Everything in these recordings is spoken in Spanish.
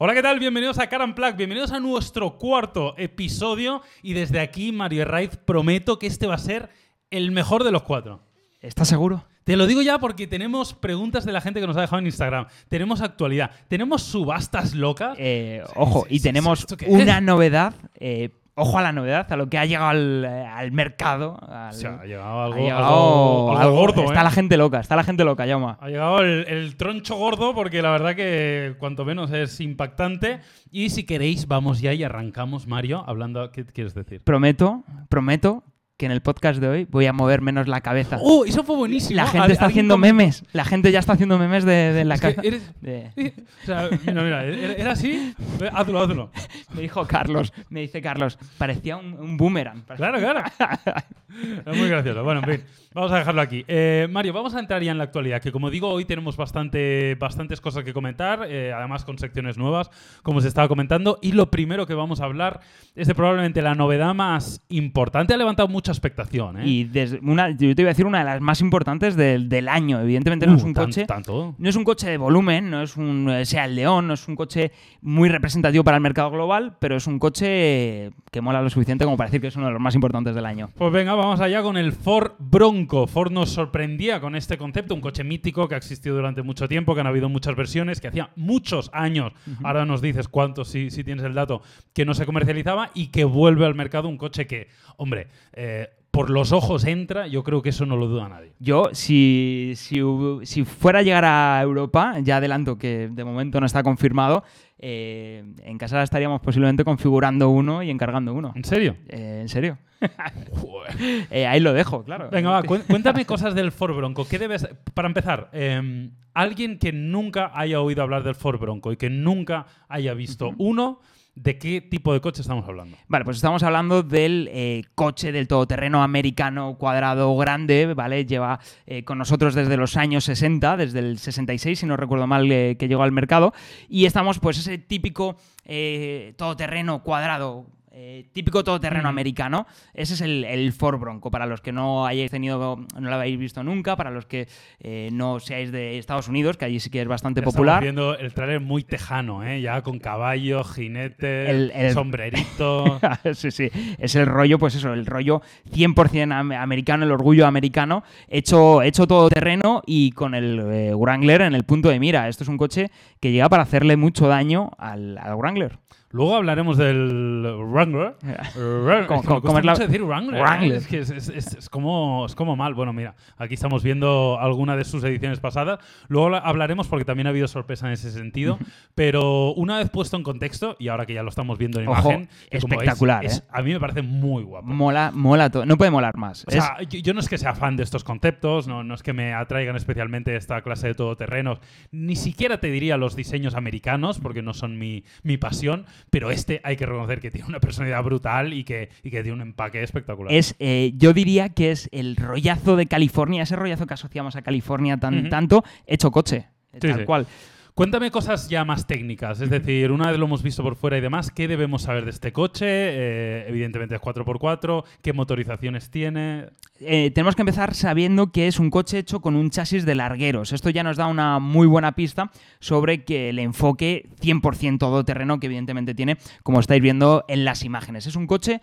Hola, ¿qué tal? Bienvenidos a Caran Plug, bienvenidos a nuestro cuarto episodio y desde aquí, Mario Raiz, prometo que este va a ser el mejor de los cuatro. ¿Estás seguro? Te lo digo ya porque tenemos preguntas de la gente que nos ha dejado en Instagram, tenemos actualidad, tenemos subastas locas. Eh, ojo, y tenemos ¿esto qué una novedad. eh, ojo a la novedad, a lo que ha llegado al, eh, al mercado. al- O sea, ha llegado algo, ha llegado algo- algo algo- gordo, Está ¿eh? la gente loca, está la gente loca, Yauma. Ha llegado el, el troncho gordo porque la verdad que cuanto menos es impactante. Y si queréis, vamos ya y arrancamos, Mario, hablando... ¿Qué quieres decir? Prometo, prometo que en el podcast de hoy voy a mover menos la cabeza. ¡Oh, eso fue buenísimo! la gente está haciendo memes. La gente ya está haciendo memes de, de la cabeza. eres- de- O sea, mira, mira, ¿era era así? Hazlo, hazlo. Me dijo Carlos, me dice Carlos, parecía un, un boomerang. Claro, claro. Es muy gracioso. Bueno, en fin, vamos a dejarlo aquí. Eh, Mario, vamos a entrar ya en la actualidad, que como digo, hoy tenemos bastante, bastantes cosas que comentar, eh, además con secciones nuevas, como se estaba comentando. Y lo primero que vamos a hablar es de probablemente la novedad más importante. Ha levantado mucha expectación, ¿eh? Y desde una, yo te iba a decir una de las más importantes del, del año. Evidentemente no Uh, es un tan- coche. Tanto. No es un coche de volumen, no es un eh, sea el León, no es un coche muy representativo para el mercado global, pero es un coche que mola lo suficiente como para decir que es uno de los más importantes del año. Pues venga, vamos allá con el Ford Bronco. Ford nos sorprendía con este concepto, un coche mítico que ha existido durante mucho tiempo, que han habido muchas versiones, que hacía muchos años, ahora nos dices cuántos, si, si tienes el dato, que no se comercializaba y que vuelve al mercado un coche que, hombre, eh, por los ojos entra, yo creo que eso no lo duda nadie. Yo, si, si, si fuera a llegar a Europa, ya adelanto que de momento no está confirmado, eh, en casa estaríamos posiblemente configurando uno y encargando uno. ¿En serio? Eh, ¿En serio? Eh, ahí lo dejo, claro. Venga, va, cuéntame cosas del Ford Bronco. ¿Qué debes, para empezar, eh, alguien que nunca haya oído hablar del Ford Bronco y que nunca haya visto uno, ¿de qué tipo de coche estamos hablando? Vale, pues estamos hablando del eh, coche del todoterreno americano cuadrado grande, ¿vale? Lleva eh, con nosotros desde los años 60, desde el 66, si no recuerdo mal, eh, que llegó al mercado. Y estamos, pues, ese típico todoterreno cuadrado. Eh, típico todoterreno americano. Ese es el, el Ford Bronco. Para los que no hayáis tenido, no lo habéis visto nunca, para los que eh, no seáis de Estados Unidos, que allí sí que es bastante Estamos popular. viendo el trailer muy tejano, ¿eh? Ya con caballo, jinete, El- el- sombrerito. sí, sí. Es el rollo, pues eso, el rollo 100% am- americano, el orgullo americano, hecho, hecho todo terreno y con el eh, Wrangler en el punto de mira. Esto es un coche que llega para hacerle mucho daño al, al Wrangler. Luego hablaremos del Wrangler. Wrangler. ¿Cómo- Es que me cómo cuesta es la- mucho decir Wrangler. ¿eh? Wrangler. Es que es, es- es- es como, es como mal. Bueno, mira, aquí estamos viendo alguna de sus ediciones pasadas. Luego la- hablaremos porque también ha habido sorpresa en ese sentido. Pero una vez puesto en contexto, y ahora que ya lo estamos viendo en Ojo, imagen, como veis, espectacular, es- ¿eh? a mí me parece muy guapo. Mola, mola todo. No puede molar más. O sea, yo, yo no es que sea fan de estos conceptos, no, no es que me atraigan especialmente esta clase de todoterrenos, ni siquiera te diría los diseños americanos, porque no son mi, mi pasión, pero este hay que reconocer que tiene una personalidad brutal y que, y que tiene un empaque espectacular. es, eh, yo diría que es el rollazo de California, ese rollazo que asociamos a California tan, tanto, hecho coche. Sí, tal sí. cual. Cuéntame cosas ya más técnicas, es decir, una vez lo hemos visto por fuera y demás, ¿qué debemos saber de este coche? Eh, evidentemente es 4x4, ¿qué motorizaciones tiene? Eh, tenemos que empezar sabiendo que es un coche hecho con un chasis de largueros. Esto ya nos da una muy buena pista sobre que el enfoque 100% todoterreno que evidentemente tiene, como estáis viendo en las imágenes. Es un coche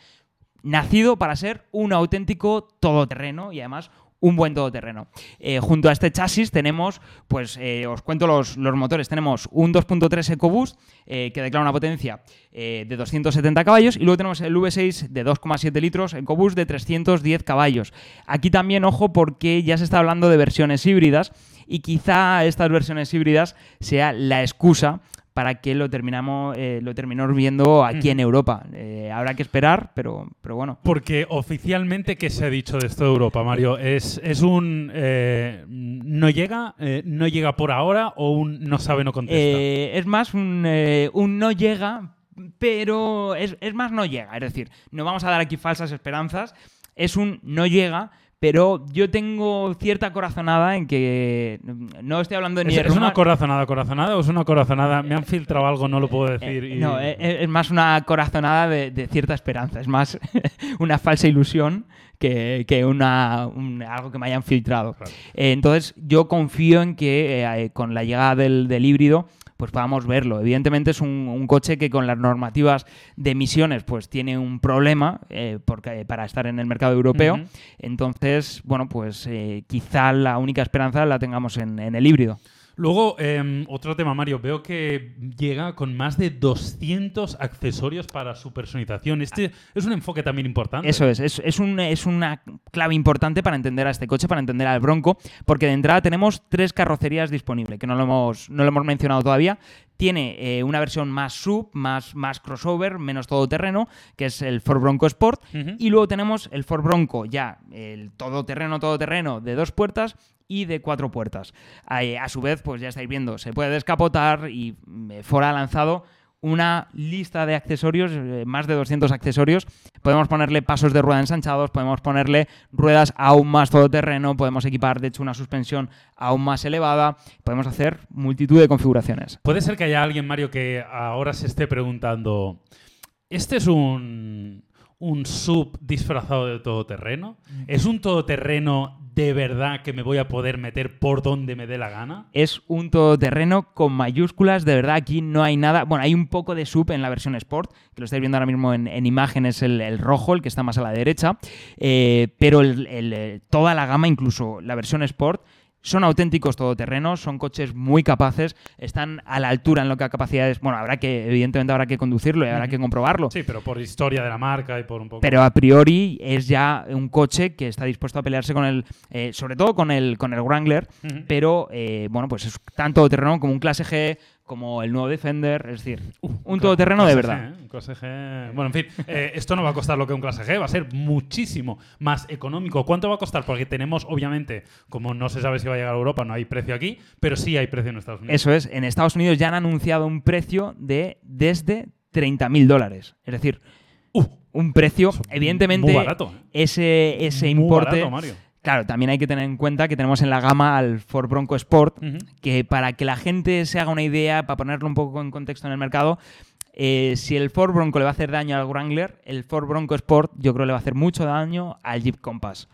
nacido para ser un auténtico todoterreno y además un buen todoterreno. Eh, junto a este chasis tenemos, pues eh, os cuento los, los motores, tenemos un 2.3 EcoBoost eh, que declara una potencia de 270 caballos y luego tenemos el V6 de 2,7 litros EcoBoost de 310 caballos. Aquí también, ojo, porque ya se está hablando de versiones híbridas y quizá estas versiones híbridas sea la excusa para que lo terminamos eh, lo terminemos viendo aquí en Europa. Eh, habrá que esperar, pero, pero bueno. Porque oficialmente, ¿qué se ha dicho de esto de Europa, Mario? ¿Es, es un eh, no llega, no llega por ahora o un no sabe, no contesta? Es más un, un no llega, pero es, es más no llega. Es decir, no vamos a dar aquí falsas esperanzas. Es un no llega, pero yo tengo cierta corazonada en que no estoy hablando ni ¿Es, de es una corazonada, corazonada o es una corazonada? Me han filtrado algo, no lo puedo decir. Eh, y- No, es, es más una corazonada de, de cierta esperanza, es más una falsa ilusión que, que una, un- algo que me hayan filtrado. Claro. Eh, entonces, yo confío en que eh, eh, con la llegada del, del híbrido pues podamos verlo. Evidentemente es un, coche que con las normativas de emisiones pues tiene un problema eh, porque, para estar en el mercado europeo. Entonces, bueno, pues eh, quizá la única esperanza la tengamos en el híbrido. Luego, em, otro tema, Mario. Veo que llega con más de 200 accesorios para su personalización. Este es un enfoque también importante. Eso es, es, un, es una clave importante para entender a este coche, para entender al Bronco, porque de entrada tenemos tres carrocerías disponibles, que no lo hemos, no lo hemos mencionado todavía. Tiene eh, una versión más sub, más, más crossover, menos todoterreno, que es el Ford Bronco Sport. Y luego tenemos el Ford Bronco, ya el todoterreno, todoterreno de dos puertas y de cuatro puertas. A, su vez, pues ya estáis viendo, se puede descapotar y mm, Ford ha lanzado una lista de accesorios, eh, más de 200 accesorios. Podemos ponerle pasos de rueda ensanchados, podemos ponerle ruedas aún más todoterreno, podemos equipar, de hecho, una suspensión aún más elevada, podemos hacer multitud de configuraciones. Puede ser que haya alguien, Mario, que ahora se esté preguntando, ¿este es un, un sub disfrazado de todoterreno? Mm. ¿Es un todoterreno de verdad que me voy a poder meter por donde me dé la gana? Es un todoterreno con mayúsculas, de verdad aquí no hay nada. Bueno, hay un poco de sub en la versión Sport, que lo estáis viendo ahora mismo en, imágenes, el, rojo, el que está más a la derecha, eh, pero eh, toda la gama, incluso la versión Sport, son auténticos todoterrenos, son coches muy capaces, están a la altura en lo que a capacidades. Bueno, habrá que, evidentemente, habrá que conducirlo y habrá que comprobarlo. Sí, pero por historia de la marca y por un poco. Pero a priori es ya un coche que está dispuesto a pelearse con el. Eh, sobre todo con el, con el Wrangler, pero eh, bueno, pues es tanto todoterreno como un clase G, como el nuevo Defender, es decir, un todoterreno de verdad. ¿eh? clase G. Bueno, en fin, eh, esto no va a costar lo que un clase G, va a ser muchísimo más económico. ¿Cuánto va a costar? Porque tenemos, obviamente, como no se sabe si va a llegar a Europa, no hay precio aquí, pero sí hay precio en Estados Unidos. Eso es, en Estados Unidos ya han anunciado un precio de desde 30.000 dólares. Es decir, un precio, evidentemente, muy barato, ¿eh? ese, ese importe. Mario Claro, también hay que tener en cuenta que tenemos en la gama al Ford Bronco Sport, que para que la gente se haga una idea, para ponerlo un poco en contexto en el mercado, eh, si el Ford Bronco le va a hacer daño al Wrangler, el Ford Bronco Sport yo creo le va a hacer mucho daño al Jeep Compass.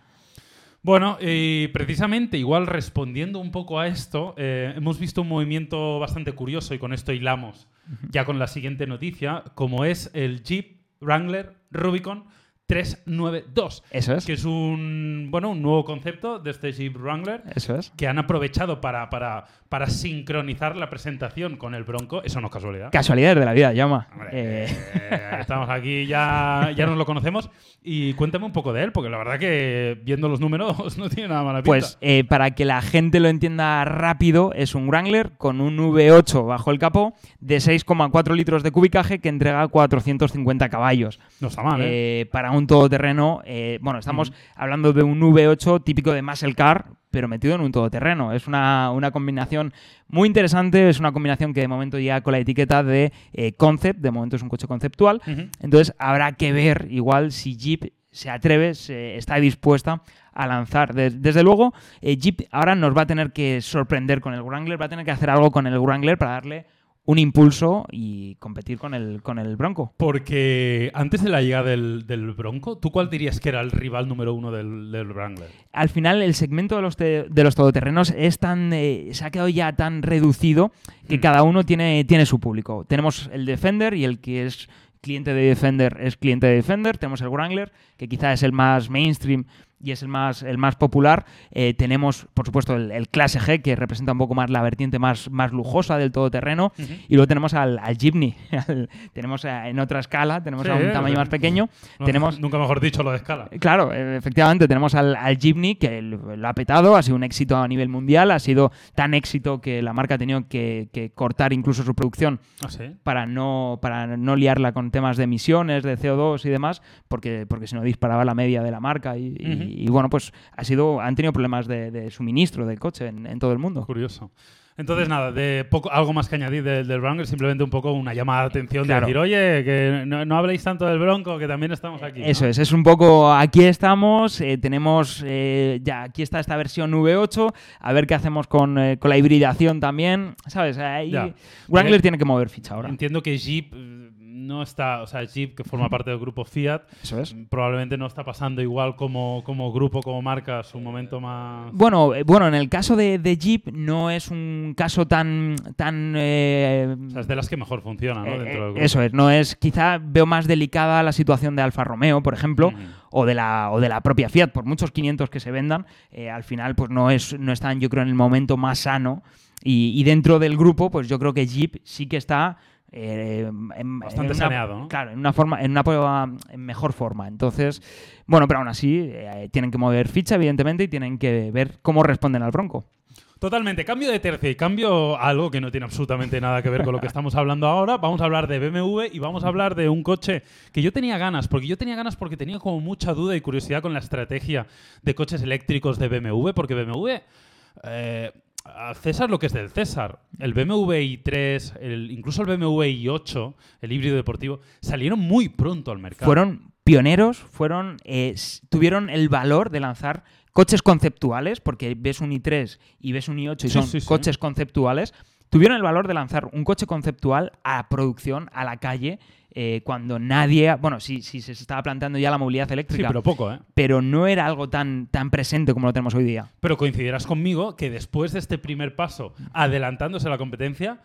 Bueno, y precisamente, igual respondiendo un poco a esto, eh, hemos visto un movimiento bastante curioso y con esto hilamos. Ya con la siguiente noticia, como es el Jeep Wrangler Rubicon 392. Eso es. Que es un, bueno, un nuevo concepto de este Jeep Wrangler. Eso es. Que han aprovechado para, para, para sincronizar la presentación con el Bronco. Eso no es casualidad. Casualidad de la vida, llama. Eh. Eh, estamos aquí, ya, ya nos lo conocemos. Y cuéntame un poco de él, porque la verdad que viendo los números no tiene nada mala pinta. Pues eh, para que la gente lo entienda rápido, es un Wrangler con un V8 bajo el capó de 6,4 litros de cubicaje que entrega 450 caballos. No está mal, ¿eh? Para un un todoterreno. Eh, bueno, estamos hablando de un V8 típico de muscle car, pero metido en un todoterreno. Es una, combinación muy interesante, es una combinación que de momento ya con la etiqueta de eh, concept, de momento es un coche conceptual. Entonces habrá que ver igual si Jeep se atreve, se, está dispuesta a lanzar. desde luego, eh, Jeep ahora nos va a tener que sorprender con el Wrangler, va a tener que hacer algo con el Wrangler para darle un impulso y competir con el, con el Bronco. Porque antes de la llegada del, Bronco, ¿tú cuál dirías que era el rival número uno del, del Wrangler? Al final, el segmento de los, de los todoterrenos es tan, eh, se ha quedado ya tan reducido que hmm. cada uno tiene, tiene su público. Tenemos el Defender y el que es cliente de Defender es cliente de Defender. Tenemos el Wrangler, que quizá es el más mainstream y es el más, el más popular. Eh, tenemos, por supuesto, el, Clase G, que representa un poco más la vertiente más, más lujosa del todoterreno. Y luego tenemos al, al Jeepney. tenemos en otra escala, tenemos a un tamaño más pequeño. tenemos, nunca mejor dicho lo de escala. Claro, efectivamente, tenemos al, al Jeepney, que lo ha petado, ha sido un éxito a nivel mundial, ha sido tan éxito que la marca ha tenido que, cortar incluso su producción ¿Ah, para, no, para no liarla con temas de emisiones, de CO2 y demás, porque, porque si no disparaba la media de la marca y y, bueno, pues ha sido, han tenido problemas de, suministro de coche en, todo el mundo. Curioso. Entonces, nada, de poco, algo más que añadir del, Wrangler, simplemente un poco una llamada de atención de decir, oye, que no, habléis tanto del Bronco, que también estamos aquí. Eso es, es un poco, aquí estamos, eh, tenemos, eh, ya, aquí está esta versión V8, a ver qué hacemos con, eh, con la hibridación también, ¿sabes? Ahí Wrangler tiene que mover ficha ahora. Entiendo que Jeep no está, o sea, Jeep, que forma parte del grupo Fiat, Eso es. probablemente no está pasando igual como, como grupo, como marca, su momento más... Bueno, eh, bueno, en el caso de, de Jeep no es un caso tan... tan eh, O sea, es de las que mejor funciona, ¿no? eh, Dentro del grupo. eso es, no es... Quizá veo más delicada la situación de Alfa Romeo, por ejemplo, o, de la, o de la propia Fiat, por muchos 500 que se vendan, eh, al final pues no, es, no están, yo creo, en el momento más sano. Y, y dentro del grupo, pues yo creo que Jeep sí que está... eh, en- Bastante en una- saneado, ¿no? Claro, en una forma, en una prueba- en mejor forma. Entonces, bueno, pero aún así eh, tienen que mover ficha, evidentemente, y tienen que ver cómo responden al Bronco. Totalmente, cambio de tercio y cambio a algo que no tiene absolutamente nada que ver con lo que estamos hablando ahora. Vamos a hablar de BMW y vamos a hablar de un coche que yo tenía ganas, porque yo tenía ganas porque tenía como mucha duda y curiosidad con la estrategia de coches eléctricos de BMW, porque BMW... eh, a César lo que es del César. El BMW i3, el, incluso el BMW i8, el híbrido deportivo, salieron muy pronto al mercado. Fueron pioneros, fueron, eh, tuvieron el valor de lanzar coches conceptuales, porque ves un i3 y ves un i8 y Sí, son sí, sí. coches conceptuales, tuvieron el valor de lanzar un coche conceptual a producción, a la calle, eh, cuando nadie, bueno, sí, sí se estaba planteando ya la movilidad Sí, eléctrica, pero poco, ¿eh? pero no era algo tan, tan presente como lo tenemos hoy día. Pero coincidirás conmigo que después de este primer paso, adelantándose a la competencia,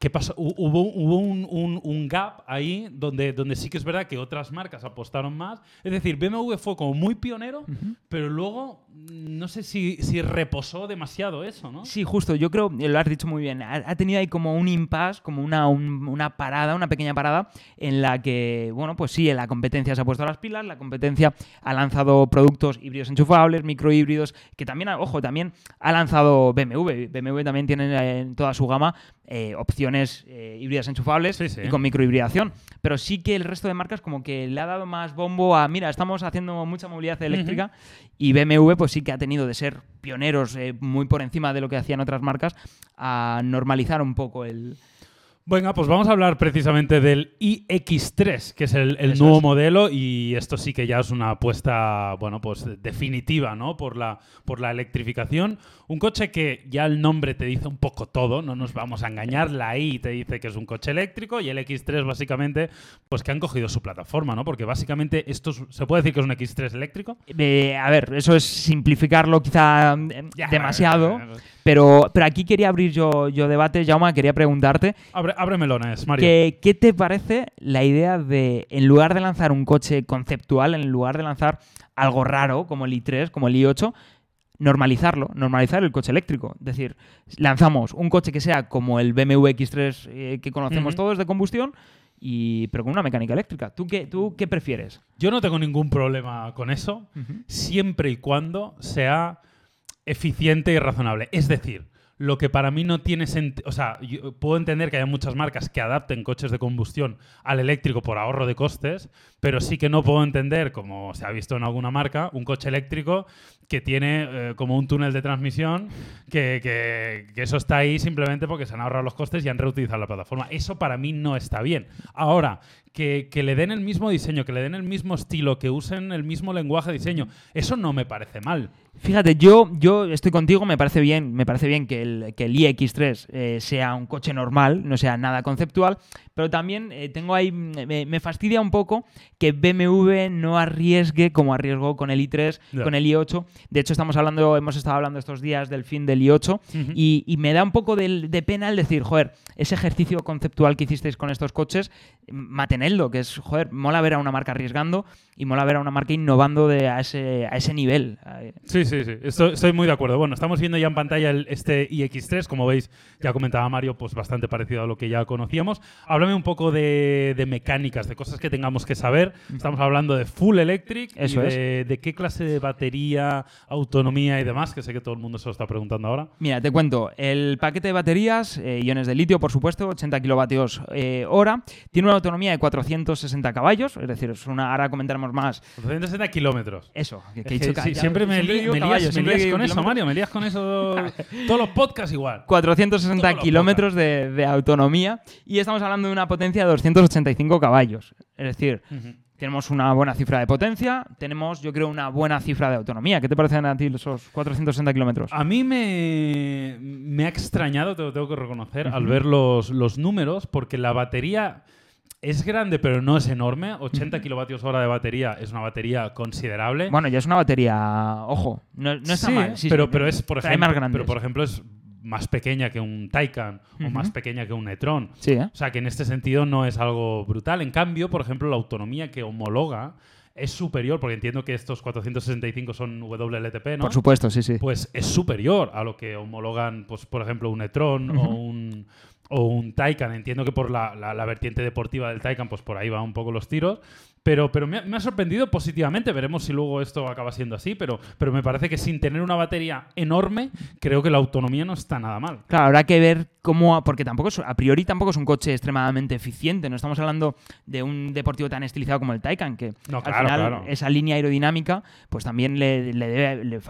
¿qué pasó? Hu- Hubo, hubo un, un- un gap ahí donde, donde sí que es verdad que otras marcas apostaron más. Es decir, BMW fue como muy pionero, pero luego mm, no sé si, si reposó demasiado eso, ¿no? Sí, justo, yo creo, lo has dicho muy bien, ha, ha tenido ahí como un impasse, como una, un- una parada, una pequeña parada, en la que, bueno, pues sí, la competencia se ha puesto a las pilas, la competencia ha lanzado productos híbridos enchufables, microhíbridos, que también, ojo, también ha lanzado BMW. BMW también tiene eh, en toda su gama eh, opciones eh, híbridas enchufables Sí, sí. y con microhibridación. Pero sí que el resto de marcas como que le ha dado más bombo a, mira, estamos haciendo mucha movilidad eléctrica y BMW pues sí que ha tenido de ser pioneros eh, muy por encima de lo que hacían otras marcas a normalizar un poco el... Venga, pues vamos a hablar precisamente del iX3, que es el, nuevo es. modelo y esto sí que ya es una apuesta, bueno, pues definitiva, ¿no? Por la, por la electrificación. Un coche que ya el nombre te dice un poco todo, no nos vamos a engañar. La I te dice que es un coche eléctrico y el X3 básicamente, pues que han cogido su plataforma, ¿no? Porque básicamente esto es- se puede decir que es un X3 eléctrico. Eh, a ver, eso es simplificarlo quizá Ya, demasiado, eh, pero, pero aquí quería abrir yo, yo debate, Jauma, quería preguntarte Abre, abre melones, Mario. que- ¿qué te parece la idea de, en lugar de lanzar un coche conceptual, en lugar de lanzar algo raro como el i3, como el i8, normalizarlo, normalizar el coche eléctrico. Es decir, lanzamos un coche que sea como el BMW X3 eh, que conocemos todos de combustión, y, pero con una mecánica eléctrica. ¿Tú qué, tú qué prefieres? Yo no tengo ningún problema con eso, siempre y cuando sea eficiente y razonable. Es decir, lo que para mí no tiene sentido, o sea, yo puedo entender que haya muchas marcas que adapten coches de combustión al eléctrico por ahorro de costes, pero sí que no puedo entender, como se ha visto en alguna marca, un coche eléctrico que tiene eh, como un túnel de transmisión, que, que- eso está ahí simplemente porque se han ahorrado los costes y han reutilizado la plataforma. Eso para mí no está bien. Ahora, que, que le den el mismo diseño, que le den el mismo estilo, que usen el mismo lenguaje de diseño, eso no me parece mal. Fíjate, yo, yo estoy contigo, me parece bien, me parece bien que el, que el iX3 eh, sea un coche normal, no sea nada conceptual, pero también eh, tengo ahí, me fastidia un poco que BMW no arriesgue como arriesgó con el i3, Ya. con el i8. De hecho, estamos hablando, hemos estado hablando estos días del fin del i8 y, y me da un poco de, de pena el decir, joder, ese ejercicio conceptual que hicisteis con estos coches, mantenedlo, que es, joder, mola ver a una marca arriesgando y mola ver a una marca innovando de, a, ese, a ese nivel. Sí, sí, sí, estoy, estoy muy de acuerdo. Bueno, estamos viendo ya en pantalla el- este iX3, como veis, ya comentaba Mario, pues bastante parecido a lo que ya conocíamos. Háblame un poco de, de mecánicas, de cosas que tengamos que saber. Estamos hablando de full electric, y Eso es. de, de qué clase de batería, autonomía y demás, que sé que todo el mundo se lo está preguntando ahora. Mira, te cuento. El paquete de baterías, eh, iones de litio, por supuesto, 80 kilovatios eh, hora. Tiene una autonomía de 460 caballos, es decir, es una, ahora comentaremos más. 260 kilómetros. Eso, que, que he dicho sí, siempre me, digo me lías, me siempre lías con eso. Mario, me lías con eso. todos los podcasts igual. 460 Todos los kilómetros de, de autonomía y estamos hablando de una potencia de 285 caballos. Es decir, tenemos una buena cifra de potencia, tenemos, yo creo, una buena cifra de autonomía. ¿Qué te parecen a ti esos 460 kilómetros? A mí me, me ha extrañado, te lo tengo que reconocer, al ver los, los números, porque la batería Es grande, pero no es enorme. 80 kilovatios hora de batería es una batería considerable. Bueno, ya es una batería, ojo, no, no está Sí, mal. sí, pero, sí, pero es, por ejemplo, pero por ejemplo es más pequeña que un Taycan o más pequeña que un Neutron. Sí, ¿eh? O sea que en este sentido no es algo brutal. En cambio, por ejemplo, la autonomía que homologa es superior, porque entiendo que estos 465 son WLTP, ¿no? Por supuesto, sí, sí. Pues es superior a lo que homologan, pues, por ejemplo, un Neutron o un o un Taycan. Entiendo que por la, la- la vertiente deportiva del Taycan, pues por ahí van un poco los tiros. Pero, pero me, ha, me ha sorprendido positivamente. Veremos si luego esto acaba siendo así. Pero, pero me parece que sin tener una batería enorme, creo que la autonomía no está nada mal. Claro, habrá que ver cómo, porque tampoco es, a priori tampoco es un coche extremadamente eficiente. No estamos hablando de un deportivo tan estilizado como el Taycan, que No, al claro, final claro. esa línea aerodinámica pues también le, le, debe- le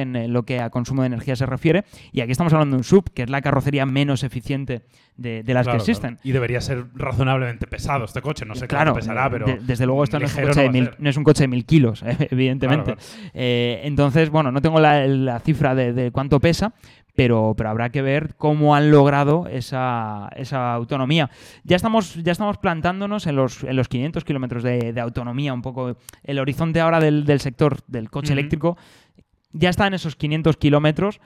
en lo que a consumo de energía se refiere. Y aquí estamos hablando de un sub, que es la carrocería menos eficiente de, de las Claro, que existen. Y debería ser razonablemente pesado este coche. No sé cuánto pesará, pero. de- desde luego esto no es, un coche de mil, ser. no es un coche de mil kilos, eh, evidentemente. Claro, Eh, entonces, bueno, no tengo la, la cifra de, de cuánto pesa, pero, pero habrá que ver cómo han logrado esa, esa autonomía. Ya estamos, ya estamos plantándonos en los, en los 500 kilómetros de, de autonomía, un poco el horizonte ahora del, del sector del coche eléctrico. Ya está en esos 500 kilómetros.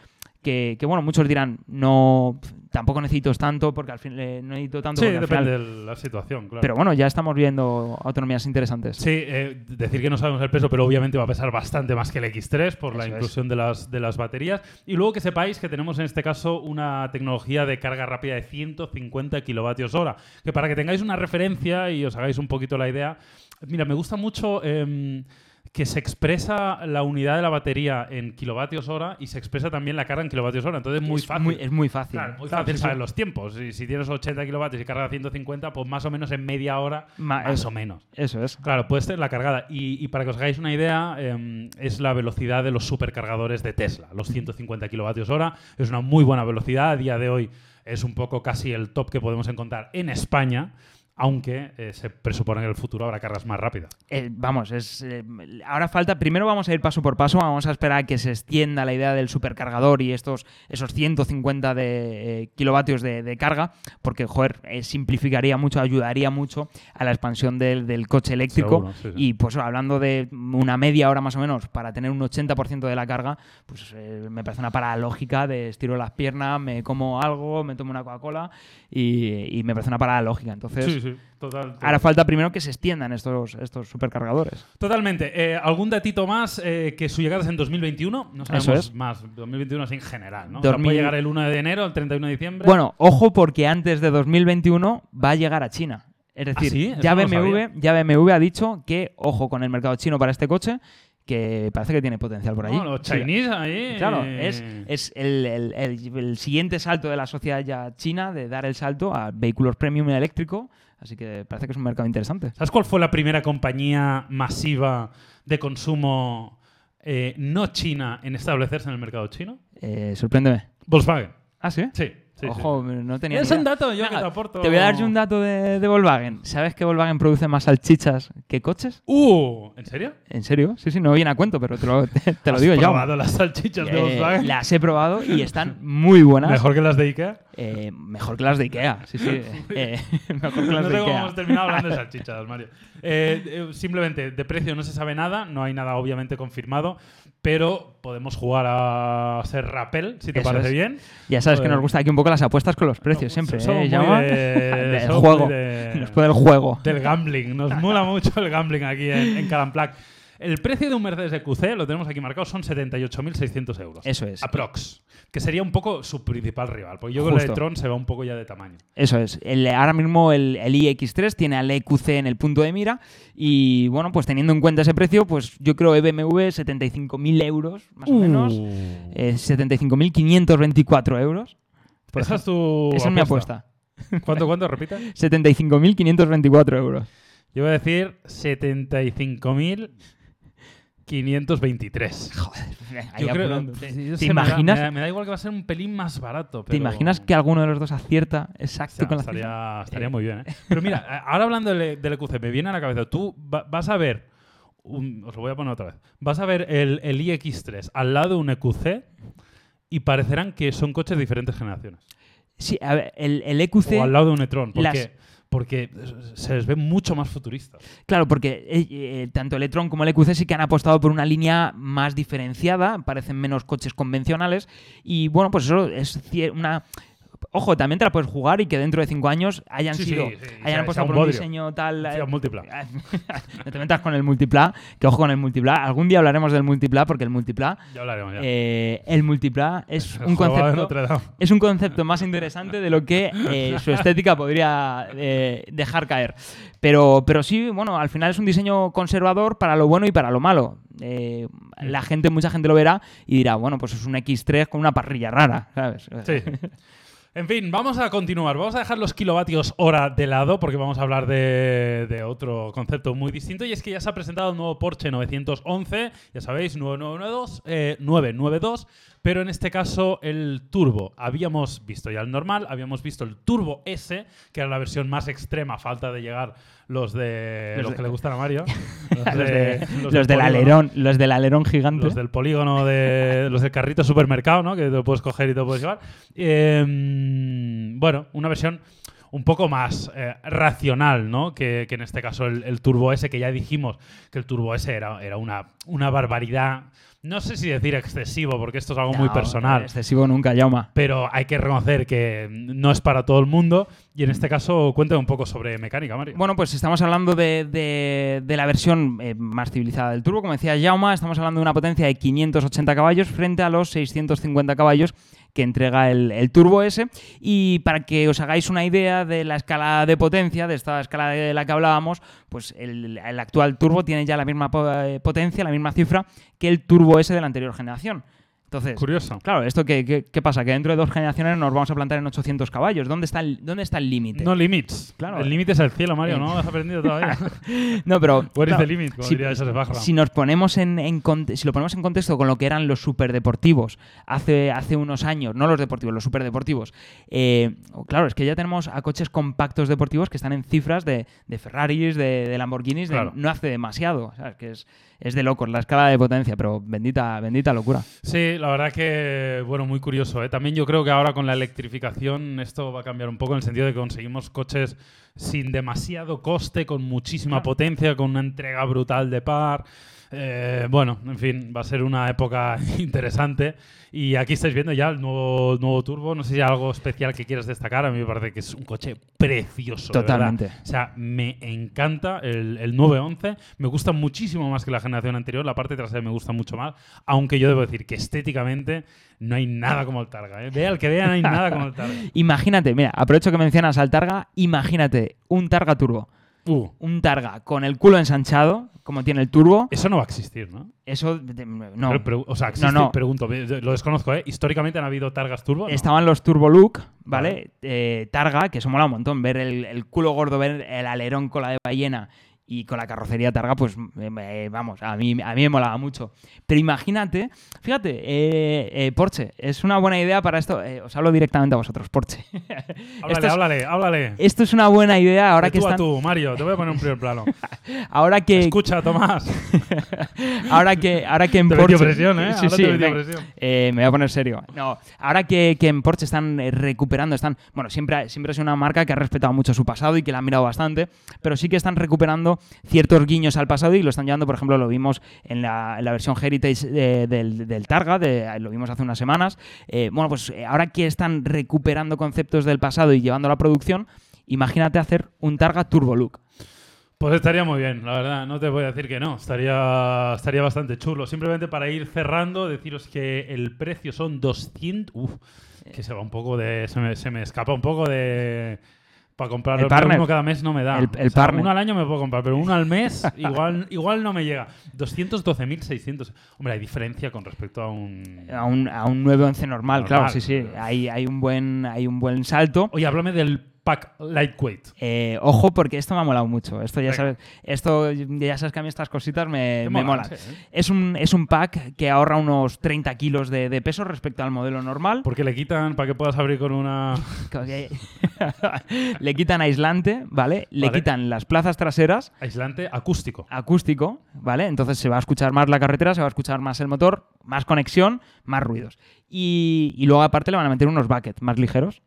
Que, que, bueno, muchos dirán, no, tampoco necesito tanto, porque al fin eh, no necesito tanto. Sí, depende final- de la situación, claro. Pero bueno, ya estamos viendo autonomías interesantes. Sí, eh, decir que no sabemos el peso, pero obviamente va a pesar bastante más que el X3 por la Eso inclusión de las, de las baterías. Y luego que sepáis que tenemos en este caso una tecnología de carga rápida de 150 kilovatios hora. Que para que tengáis una referencia y os hagáis un poquito la idea, mira, me gusta mucho em, que se expresa la unidad de la batería en kilovatios hora y se expresa también la carga en kilovatios hora. Entonces es muy es fácil. Muy, es muy fácil. Claro, muy Claro, fácil sí, sí. saber los tiempos. Si, si tienes 80 kilovatios y carga 150, pues más o menos en media hora, Ma- más eso. o menos. Eso es. Claro, puede ser la cargada. Y, y para que os hagáis una idea, eh, es la velocidad de los supercargadores de Tesla, los 150 kilovatios hora. Es una muy buena velocidad. A día de hoy es un poco casi el top que podemos encontrar en España, aunque eh, se presupone que en el futuro habrá cargas más rápidas. Eh, vamos, es, eh, ahora falta, primero vamos a ir paso por paso, vamos a esperar a que se extienda la idea del supercargador y estos, esos 150 de, kilovatios de, de carga, porque, joder, simplificaría mucho, ayudaría mucho a la expansión del, del coche eléctrico. Seguro, sí, sí. Y pues hablando de una media hora más o menos para tener un 80% de la carga, pues me parece una parada lógica de estiro las piernas, me como algo, me tomo una Coca-Cola y, y me parece una parada lógica. Entonces, Sí, sí, total. total. Ahora falta primero que se extiendan estos, estos supercargadores. Totalmente. Eh, ¿Algún datito más? eh, que su llegada es en 2021. No sabemos Eso es. más. 2021 así en general, ¿no? O sea, 2000 puede llegar el 1 de enero, el 31 de diciembre. Bueno, ojo porque antes de 2021 va a llegar a China. Es decir, ¿Ah, sí? Eso ya, BMW, ya BMW ha dicho que ojo con el mercado chino para este coche, que parece que tiene potencial por ahí. No, los. Chinese ahí. Claro, eh, es, es el, el- el- el siguiente salto de la sociedad ya china de dar el salto a vehículos premium eléctrico. Así que parece que es un mercado interesante. ¿Sabes cuál fue la primera compañía masiva de consumo eh, no china en establecerse en el mercado chino? Eh, sorpréndeme. Volkswagen. ¿Ah, sí? Sí. Sí, Ojo, no tenía Es un dato yo que te aporto. Te voy a dar yo un dato de, de Volkswagen. ¿Sabes que Volkswagen produce más salchichas que coches? ¡Uh! ¿En serio? ¿En serio? Sí, sí, no viene a cuento, pero te lo, te, te lo ¿Has digo yo. probado las salchichas de Volkswagen? las he probado y están muy buenas. Mejor que las de Ikea. Eh, mejor que las de Ikea, sí, sí. Eh, mejor que las no de sé cómo Ikea. hemos terminado hablando de salchichas, Mario. Eh, eh, simplemente, de precio no se sabe nada, no hay nada obviamente confirmado, pero podemos jugar a ser rappel, si te Eso parece es. bien. Ya sabes que nos gusta aquí un poco las apuestas con los precios, siempre. Somos ¿eh, muy Jaume? de- Del somos muy juego. de- Nos pone el juego. del gambling. Nos mola mucho el gambling aquí en, en. El precio de un Mercedes EQC, lo tenemos aquí marcado, son 78.600 euros. Eso es. Aprox. Que sería un poco su principal rival. Porque yo creo que el Justo. Tron se va un poco ya de tamaño. Eso es. El- ahora mismo el, el iX3 tiene al EQC en el punto de mira y bueno, pues teniendo en cuenta ese precio, pues yo creo que BMW 75.000 euros, más o menos. Uh. Eh, 75.524 euros. Por Esa es tu Esa es mi apuesta. ¿Cuánto, cuánto? Repita. 75.524 euros. Yo voy a decir 75.523. Joder, ahí Yo creo, ¿Te sé, me da- imaginas, Me da, me da igual que va a ser un pelín más barato. ¿Te pero- imaginas que alguno de los dos acierta O exacto sea, con la estaría cifra? estaría Eh. muy bien, ¿eh? Pero mira, a- ahora hablando del, del EQC, me viene a la cabeza. Tú va- vas a ver. un- os lo voy a poner otra vez. Vas a ver el, el iX3 al lado de un EQC y parecerán que son coches de diferentes generaciones. Sí, a ver, el, el EQC... O al lado de un e-tron. Porque, las- porque se les ve mucho más futuristas. Claro, porque eh, eh, tanto el e-tron como el EQC sí que han apostado por una línea más diferenciada, parecen menos coches convencionales y bueno, pues eso es una Ojo, también te la puedes jugar y que dentro de cinco años hayan Sí, sido, sí, sí, hayan apostado un por un diseño tal. Sea eh, un múltipla. no te metas con el multipla, que ojo con el multipla. Algún día hablaremos del multipla porque el multipla, Ya hablaremos ya. eh, el multipla es un concepto es un concepto más interesante de lo que eh, su estética podría eh, dejar caer. Pero, pero sí, bueno, al final es un diseño conservador para lo bueno y para lo malo. Eh, la gente, mucha gente lo verá y dirá, bueno, pues es un X3 con una parrilla rara, ¿sabes? Sí. En fin, vamos a continuar. Vamos a dejar los kilovatios hora de lado porque vamos a hablar de, de otro concepto muy distinto y es que ya se ha presentado el nuevo Porsche 911, ya sabéis, 9992, eh, 992, pero en este caso el Turbo. Habíamos visto ya el normal, habíamos visto el Turbo S, que era la versión más extrema, falta de llegar los de Los los, de- que le gustan a Mario. los, de- los los del alerón, los del alerón gigante. Los del polígono de. los del carrito supermercado, ¿no? Que te lo puedes coger y te lo puedes llevar. Eh, bueno, una versión un poco más eh, racional, ¿no? Que, que en este caso el, el Turbo S, que ya dijimos que el Turbo S era, era una, una barbaridad. No sé si decir excesivo, porque esto es algo muy No, personal. Excesivo nunca, Yauma. Pero hay que reconocer que no es para todo el mundo. Y en este caso, cuéntame un poco sobre mecánica, Mario. Bueno, pues estamos hablando de, de- de la versión eh, más civilizada del turbo. Como decía Jauma, estamos hablando de una potencia de 580 caballos frente a los 650 caballos que entrega el, el Turbo S. Y para que os hagáis una idea de la escala de potencia, de esta escala de la que hablábamos, pues el, el actual Turbo tiene ya la misma eh, potencia, la misma cifra que el Turbo S de la anterior generación. Entonces, Curioso. claro, ¿esto qué, qué- qué pasa? Que dentro de dos generaciones nos vamos a plantar en 800 caballos. ¿Dónde está el, dónde está el límite? No limits. Claro. El límite es el cielo, Mario. Eh. No lo has aprendido todavía. No, pero. Is claro, the limit? Como si, nos ponemos en, si lo ponemos en contexto con lo que eran los superdeportivos hace, hace unos años, no los deportivos, los superdeportivos, eh, claro, es que ya tenemos a coches compactos deportivos que están en cifras de, de Ferraris, de, de Lamborghinis, de- no hace demasiado, ¿sabes? Que es, es de locos la escala de potencia, pero bendita, bendita locura. Sí, la verdad que, bueno, muy curioso. ¿eh? También yo creo que ahora con la electrificación esto va a cambiar un poco en el sentido de que conseguimos coches sin demasiado coste, con muchísima Claro. potencia, con una entrega brutal de par. Eh, bueno, en fin, va a ser una época interesante. Y aquí estáis viendo ya el nuevo, nuevo Turbo. No sé si hay algo especial que quieras destacar. A mí me parece que es un coche precioso. Totalmente. O sea, me encanta el, el 911. Me gusta muchísimo más que la generación anterior. La parte trasera me gusta mucho más. Aunque yo debo decir que estéticamente no hay nada como el Targa. ¿eh? Vea el que vea, no hay nada como el Targa. Imagínate, mira, aprovecho que mencionas al Targa, imagínate un Targa Turbo. Uh, Un Targa con el culo ensanchado, como tiene el turbo, eso no va a existir, ¿no? eso de- no. Pero- pero- o sea, existe, No, no. pregunto, lo desconozco, ¿eh? Históricamente han habido Targas Turbo. ¿no? Estaban los Turbo Look, ¿vale? Eh, Targa, que eso mola un montón, ver el, el culo gordo, ver el alerón con la de ballena y con la carrocería Targa, pues eh, vamos, a mí, a mí me molaba mucho. Pero imagínate, fíjate, eh, eh, Porsche, es una buena idea para esto, eh, os hablo directamente a vosotros, Porsche. Háblale, esto es- háblale, háblale. Esto es una buena idea ahora De que tú a están, tú, Mario, te voy a poner un primer plano. ahora que, Escucha, Tomás. ahora que, ahora que en Te Porsche, presión, ¿eh? Sí, sí, te venga. presión. Eh, me voy a poner serio. No, ahora que, que en Porsche están recuperando, están. Bueno, siempre, siempre es una marca que ha respetado mucho su pasado y que la ha mirado bastante, pero sí que están recuperando ciertos guiños al pasado y lo están llevando, por ejemplo, lo vimos en la, versión Heritage eh, del, Targa, de- lo vimos hace unas semanas. Eh, bueno, pues eh, ahora que están recuperando conceptos del pasado y llevando a la producción, imagínate hacer un Targa Turbo Look. Pues estaría muy bien, la verdad, no te voy a decir que no, estaría, estaría bastante chulo. Simplemente para ir cerrando, deciros que el precio son 200... Uf, que se va un poco de... Se me, se me escapa un poco de... Para comprar El uno cada mes no me da. El- el O sea. Uno al año me puedo comprar, pero uno al mes igual, igual no me llega. 212.600. Hombre, hay diferencia con respecto a un... A un, a un 911 normal, Normal. claro, sí, sí. Hay, hay, un buen, hay un buen salto. Oye, háblame del pack lightweight. Eh, ojo, porque esto me ha molado mucho. Esto ya sabes, esto ya sabes que a mí estas cositas me, me mola, molan. sí, ¿eh? Es un, es un pack que ahorra unos 30 kilos de, de peso respecto al modelo normal. Porque le quitan para que puedas abrir con una... Le quitan aislante, ¿vale? Le Vale. quitan las plazas traseras, aislante acústico. acústico, ¿vale? Entonces se va a escuchar más la carretera, se va a escuchar más el motor, más conexión, más ruidos. Y, y luego aparte le van a meter unos buckets más ligeros.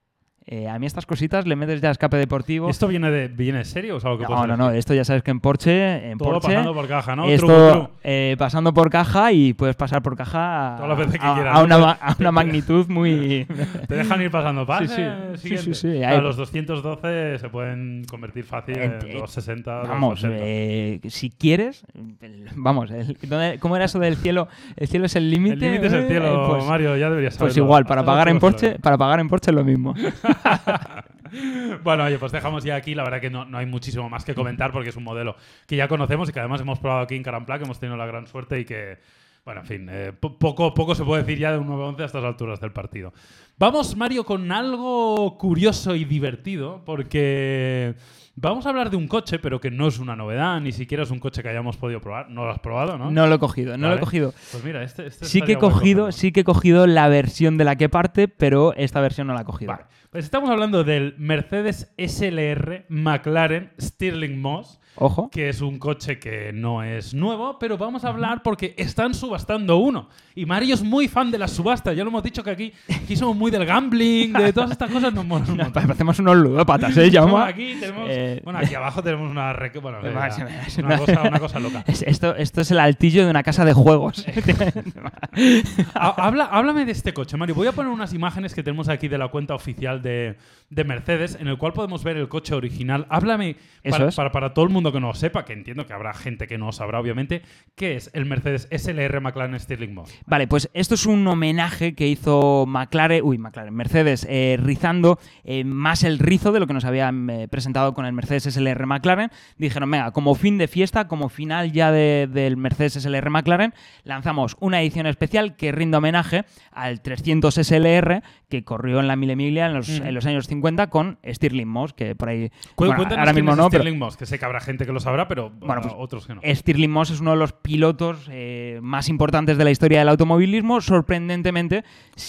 Eh, a mí estas cositas le metes ya escape deportivo. ¿Esto viene de, viene serio o algo que No, no, no. Esto ya sabes que en Porsche, en Todo Porsche, pasando por caja, ¿no? esto eh, pasando por caja y puedes pasar por caja a, una, a una magnitud muy... Te dejan ir pasando pase. Sí, sí. Sí, sí, sí, A hay- los 212 se pueden convertir fácil en Eh, eh, 260. Vamos, 280. eh, si quieres, vamos, el- ¿dónde- ¿cómo era eso del cielo? El cielo es el límite. El límite es el eh, cielo, pues, Mario, ya deberías saberlo. pues igual, para pagar en Porsche, para pagar en Porsche es lo mismo. Bueno, oye, pues dejamos ya aquí. La verdad que no, no hay muchísimo más que comentar porque es un modelo que ya conocemos y que además hemos probado aquí en Carampla, que hemos tenido la gran suerte y que, bueno, en fin, eh, po- poco, poco se puede decir ya de un 911 a estas alturas del partido. Vamos, Mario, con algo curioso y divertido porque vamos a hablar de un coche, pero que no es una novedad, ni siquiera es un coche que hayamos podido probar. No lo has probado, ¿no? No lo he cogido, no lo he cogido. Pues mira, este, este Sí que he cogido, sí que he cogido la versión de la que parte, pero esta versión no la he cogido. Vale. Estamos hablando del Mercedes SLR McLaren Stirling Moss, Ojo. que es un coche que no es nuevo, pero vamos a hablar porque están subastando uno. Y Mario es muy fan de las subastas. Ya lo hemos dicho que aquí, aquí somos muy del gambling, de todas estas cosas nos un parecemos unos ludópatas, ¿eh, Jaume? aquí tenemos, Eh, bueno, aquí abajo tenemos una, bueno, eh, una, una cosa, una cosa loca. Es- esto, esto es el altillo de una casa de juegos. Habla, háblame de este coche, Mario. Voy a poner unas imágenes que tenemos aquí de la cuenta oficial de, de Mercedes, en el cual podemos ver el coche original. Háblame, para, para, para todo el mundo que no lo sepa, que entiendo que habrá gente que no lo sabrá, obviamente, ¿qué es el Mercedes SLR McLaren Stirling Moss? Vale, pues esto es un homenaje que hizo McLaren, uy, McLaren, Mercedes, eh, rizando eh, más el rizo de lo que nos habían eh, presentado con el Mercedes SLR McLaren. Dijeron, venga, como fin de fiesta, como final ya de- del Mercedes SLR McLaren, lanzamos una edición especial que rinde homenaje al 300 SLR que corrió en la Mille Miglia en los, en los años 50 con Stirling Moss, que por ahí... Bueno, ahora mismo es no, pero- Stirling Moss, que sé que habrá gente que lo sabrá, pero Bueno, pues, otros que no. Stirling Moss es uno de los pilotos eh, más importantes de la historia del automovilismo, sorprendentemente.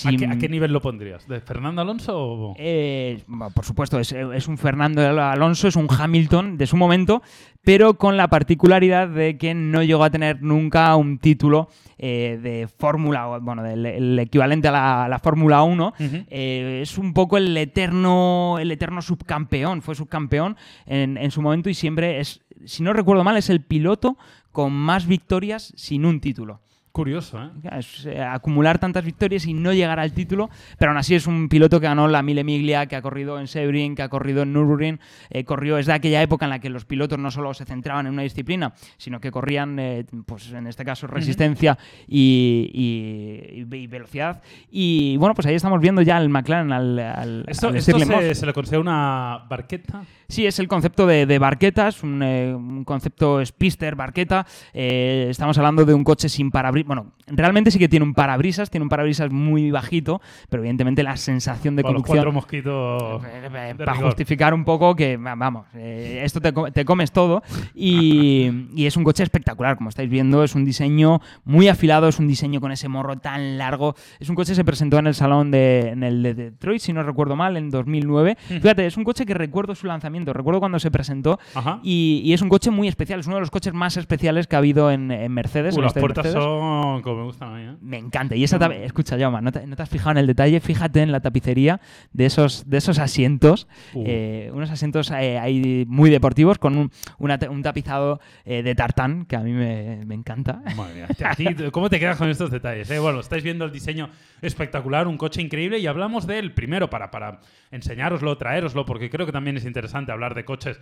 ¿A, qué, a qué nivel lo pondrías? ¿De Fernando Alonso o...? Eh, bueno, por supuesto, es, es un Fernando Alonso, es un Hamilton de su momento, pero con la particularidad de que no llegó a tener nunca un título eh, de Fórmula, bueno, del el equivalente a la, Fórmula 1. Ujú. Eh, es un poco el eterno, el eterno subcampeón, fue subcampeón en, en su momento y siempre es, si no recuerdo mal, es el piloto con más victorias sin un título. Curioso, ¿eh? Es, eh, acumular tantas victorias y no llegar al título, pero aún así es un piloto que ganó la Mille Miglia, que ha corrido en Sebring, que ha corrido en Nürburgring, eh, corrió es de aquella época en la que los pilotos no solo se centraban en una disciplina, sino que corrían, eh, pues en este caso, resistencia y, y- y- y velocidad. Y bueno, pues ahí estamos viendo ya al McLaren, al, al, Esto, al se, se le considera una barqueta. Sí, es el concepto de, de barquetas, un, eh, un concepto spister, barqueta. Eh, estamos hablando de un coche sin parabrisas. Bueno, realmente sí que tiene un parabrisas, tiene un parabrisas muy bajito, pero evidentemente la sensación de Con los conducción. cuatro mosquitos. Eh, de para rigor. justificar un poco que, va- vamos, esto te, co- te comes todo y, y es un coche espectacular, como estáis viendo, es un diseño muy afilado, es un diseño con ese morro tan largo, es un coche que se presentó en el salón de, en el de Detroit, si no recuerdo mal, en 2009. Fíjate, es un coche que recuerdo su lanzamiento, recuerdo cuando se presentó y, y es un coche muy especial, es uno de los coches más especiales que ha habido en, en Mercedes. Uh, en las este puertas Mercedes. son como me gustan a mí, ¿eh? Me encanta. Y esa escucha, Jaume, ¿no te, no te has fijado en el detalle? Fíjate en la tapicería de esos, de esos asientos. Uh. eh, unos asientos eh, ahí muy deportivos con un, una un tapizado eh, de tartán que a mí me, me encanta. Madre mía. ¿Cómo te quedas con estos detalles? Bueno, estáis viendo el diseño espectacular, un coche increíble y hablamos del primero para, para enseñároslo, traéroslo, porque creo que también es interesante hablar de coches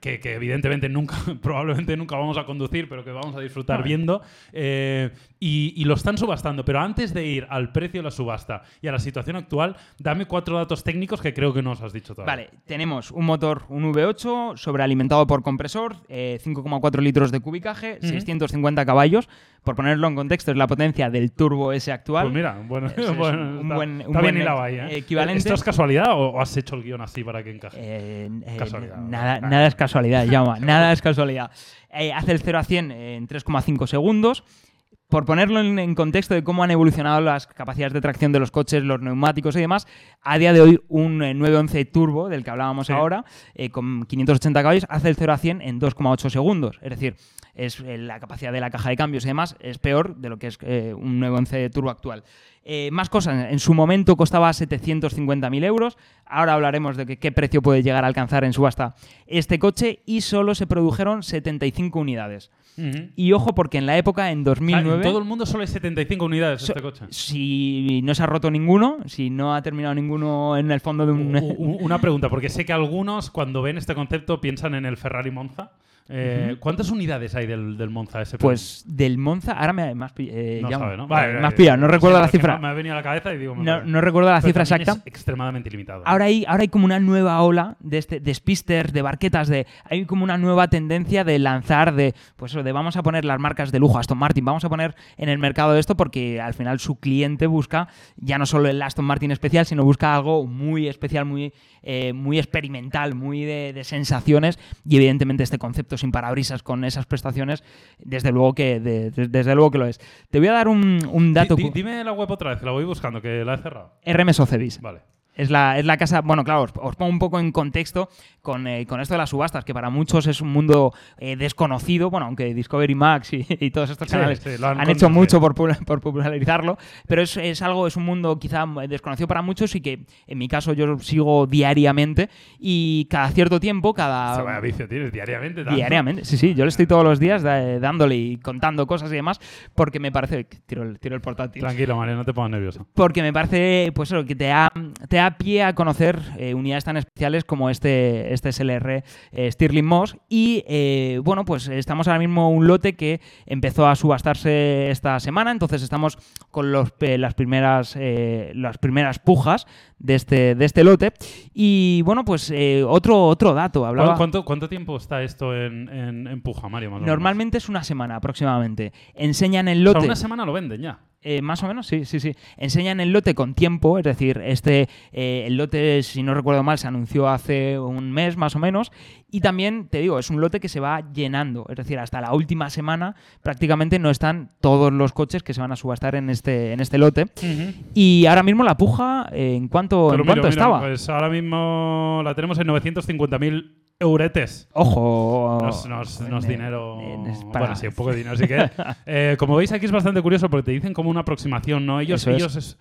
que, que evidentemente nunca, probablemente nunca vamos a conducir, pero que vamos a disfrutar viendo. eh, y, y lo están subastando. Pero antes de ir al precio de la subasta y a la situación actual, dame cuatro datos técnicos que creo que no os has dicho todavía. Vale, tenemos un motor, un V8, sobrealimentado por compresor, eh, 5,4 litros de cubicaje, Ujú. 650 caballos. Por ponerlo en contexto, es la potencia del Turbo S actual. Pues mira, bueno, Es- es bueno, un está, buen- un ahí, ¿eh? equivalente. ¿Esto es casualidad o, o has hecho el guion así para que encaje? Eh, eh, Casualidad. Nada, nada es casualidad, Jaume, nada es casualidad. Eh, hace el 0 a 100 en 3,5 segundos. Por ponerlo en, contexto de cómo han evolucionado las capacidades de tracción de los coches, los neumáticos y demás, a día de hoy un eh, 911 Turbo, del que hablábamos Sí. ahora, eh, con 580 caballos, hace el 0 a 100 en 2,8 segundos. Es decir, es eh, la capacidad de la caja de cambios y demás es peor de lo que es eh, un 911 Turbo actual. Eh, más cosas, en su momento costaba 750.000 euros, ahora hablaremos de que- qué precio puede llegar a alcanzar en subasta este coche y solo se produjeron 75 unidades. Y ojo porque en la época, en Ah, 2009... en todo el mundo solo hay 75 unidades de So- este coche. Si no se ha roto ninguno, si no ha terminado ninguno en el fondo de un... Una pregunta, porque sé que algunos cuando ven este concepto piensan en el Ferrari Monza. Eh, ¿Cuántas unidades hay del, del Monza SP? Pues del Monza, ahora me, pi- eh, no ya- sabe, ¿no? vale, me has pillado, no recuerdo la cifra. Me ha venido a la cabeza y digo... me No, recuerdo la Pero cifra exacta. Es extremadamente limitado. Ahora hay, ahora hay como una nueva ola de, este, de spisters, de barquetas, de hay como una nueva tendencia de lanzar, de pues de vamos a poner las marcas de lujo, Aston Martin, vamos a poner en el mercado esto porque al final su cliente busca ya no solo el Aston Martin especial, sino busca algo muy especial, muy, eh, muy experimental, muy de, de sensaciones y evidentemente este concepto sin parabrisas con esas prestaciones, desde luego que, de- de- desde luego que lo es. Te voy a dar un, dato. dime la web otra vez, que la voy buscando, que la he cerrado. Ocebis. Vale. Es la, es la casa, bueno, claro, os, os pongo un poco en contexto con, eh, con esto de las subastas, que para muchos es un mundo eh, desconocido, bueno, aunque Discovery Max y, y todos estos Sí, canales sí, lo han han, hecho mucho sí. por, por popularizarlo, pero es, es algo, es un mundo quizá desconocido para muchos y que en mi caso yo sigo diariamente y cada cierto tiempo, cada... Vaya vicio tienes diariamente. tanto. Diariamente, sí, sí, yo le estoy todos los días da- dándole y contando cosas y demás, porque me parece... Tiro el, tiro el portátil Tranquilo, María, no te pongas nervioso. porque me parece pues eso, que te da, te da pie a conocer eh, unidades tan especiales como este, este SLR eh, Stirling Moss. Y eh, bueno pues estamos ahora mismo un lote que empezó a subastarse esta semana. Entonces estamos con los, eh, las primeras las primeras pujas de este, de este lote. Y bueno pues otro, otro dato. Hablaba ¿Cu- ¿Cuánto, cuánto tiempo está esto en, en, en puja, Mario? más normalmente es una semana aproximadamente. Enseñan el O sea, lote una semana lo venden ya. Eh, más o menos, sí, sí, sí. Enseñan el lote con tiempo, es decir, este eh, el lote, si no recuerdo mal, se anunció hace un mes más o menos. Y también, te digo, es un lote que se va llenando. Es decir, hasta la última semana prácticamente no están todos los coches que se van a subastar en este, en este lote. Y ahora mismo la puja, eh, ¿en cuánto, Pero en cuánto estaba? Pues ahora mismo la tenemos en 950.000 euretes. Ojo. No es, no es- no es en- dinero. en- Bueno, sí, un poco de dinero sí que. eh, como veis, aquí es bastante curioso porque te dicen como una aproximación, ¿no? Ellos, Eso es. ellos es-